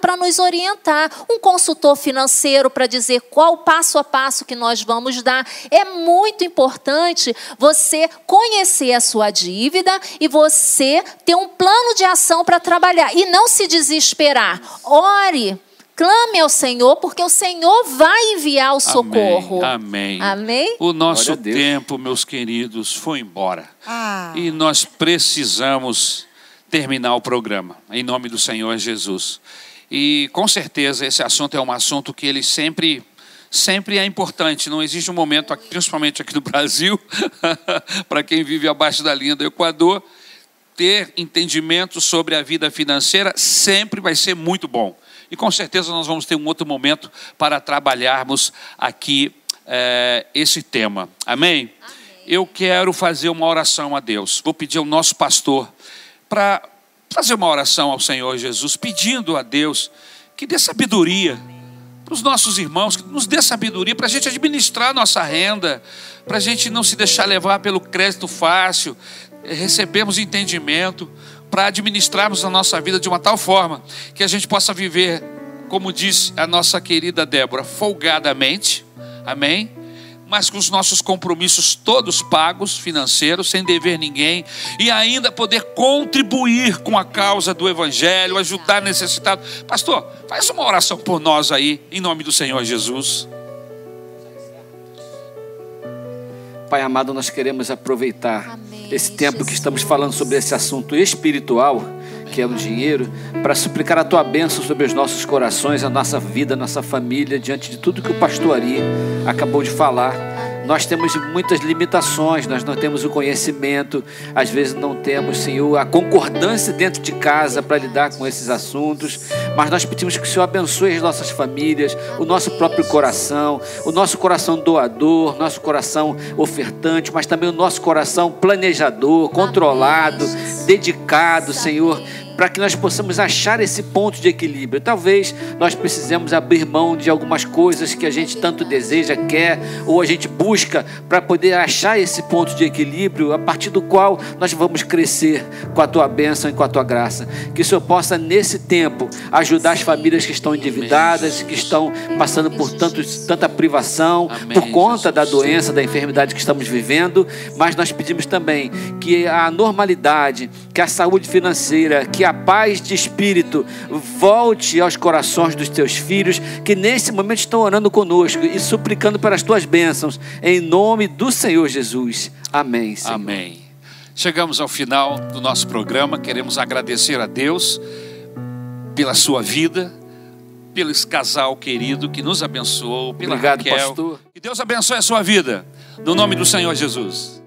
para nos orientar, um consultor financeiro para dizer qual o passo a passo que nós vamos dar. É muito importante você conhecer a sua dívida e você ter um plano de ação para trabalhar e não se desesperar. Ore, clame ao Senhor, porque o Senhor vai enviar o socorro. Amém. Amém? O nosso tempo, meus queridos, foi embora. Ah. E nós precisamos terminar o programa, em nome do Senhor Jesus. E com certeza esse assunto é um assunto que ele sempre sempre é importante. Não existe um momento, principalmente aqui no Brasil, para quem vive abaixo da linha do Equador, ter entendimento sobre a vida financeira sempre vai ser muito bom. E com certeza nós vamos ter um outro momento para trabalharmos aqui eh, esse tema. Amém? Eu quero fazer uma oração a Deus. Vou pedir ao nosso pastor para fazer uma oração ao Senhor Jesus, pedindo a Deus que dê sabedoria para os nossos irmãos, que nos dê sabedoria para a gente administrar nossa renda, para a gente não se deixar levar pelo crédito fácil, eh, recebemos entendimento para administrarmos a nossa vida de uma tal forma que a gente possa viver, como disse a nossa querida Débora, folgadamente, amém? Mas com os nossos compromissos todos pagos, financeiros, sem dever ninguém, e ainda poder contribuir com a causa do Evangelho, ajudar necessitado. Pastor, faz uma oração por nós aí, em nome do Senhor Jesus. Pai amado, nós queremos aproveitar Amém, esse tempo que Jesus. estamos falando sobre esse assunto espiritual, que é o dinheiro, para suplicar a tua bênção sobre os nossos corações, a nossa vida, a nossa família, diante de tudo que o pastor Ari acabou de falar. Nós temos muitas limitações, nós não temos o conhecimento, às vezes não temos, Senhor, a concordância dentro de casa para lidar com esses assuntos, mas nós pedimos que o Senhor abençoe as nossas famílias, o nosso próprio coração, o nosso coração doador, nosso coração ofertante, mas também o nosso coração planejador, controlado, dedicado, Senhor, para que nós possamos achar esse ponto de equilíbrio. Talvez nós precisemos abrir mão de algumas coisas que a gente tanto deseja, quer, ou a gente busca para poder achar esse ponto de equilíbrio a partir do qual nós vamos crescer com a tua bênção e com a tua graça. Que o Senhor possa, nesse tempo, ajudar as famílias que estão endividadas, que estão passando por tantos, tanta privação, por conta da doença, da enfermidade que estamos vivendo, mas nós pedimos também que a normalidade, que a saúde financeira, que a paz de espírito volte aos corações dos teus filhos que nesse momento estão orando conosco e suplicando pelas tuas bênçãos, em nome do Senhor Jesus. Amém. Senhor. Amém. Chegamos ao final do nosso programa. Queremos agradecer a Deus pela sua vida, pelo casal querido que nos abençoou, pela Obrigado, Raquel. pastor. Que Deus abençoe a sua vida. No nome do Senhor Jesus.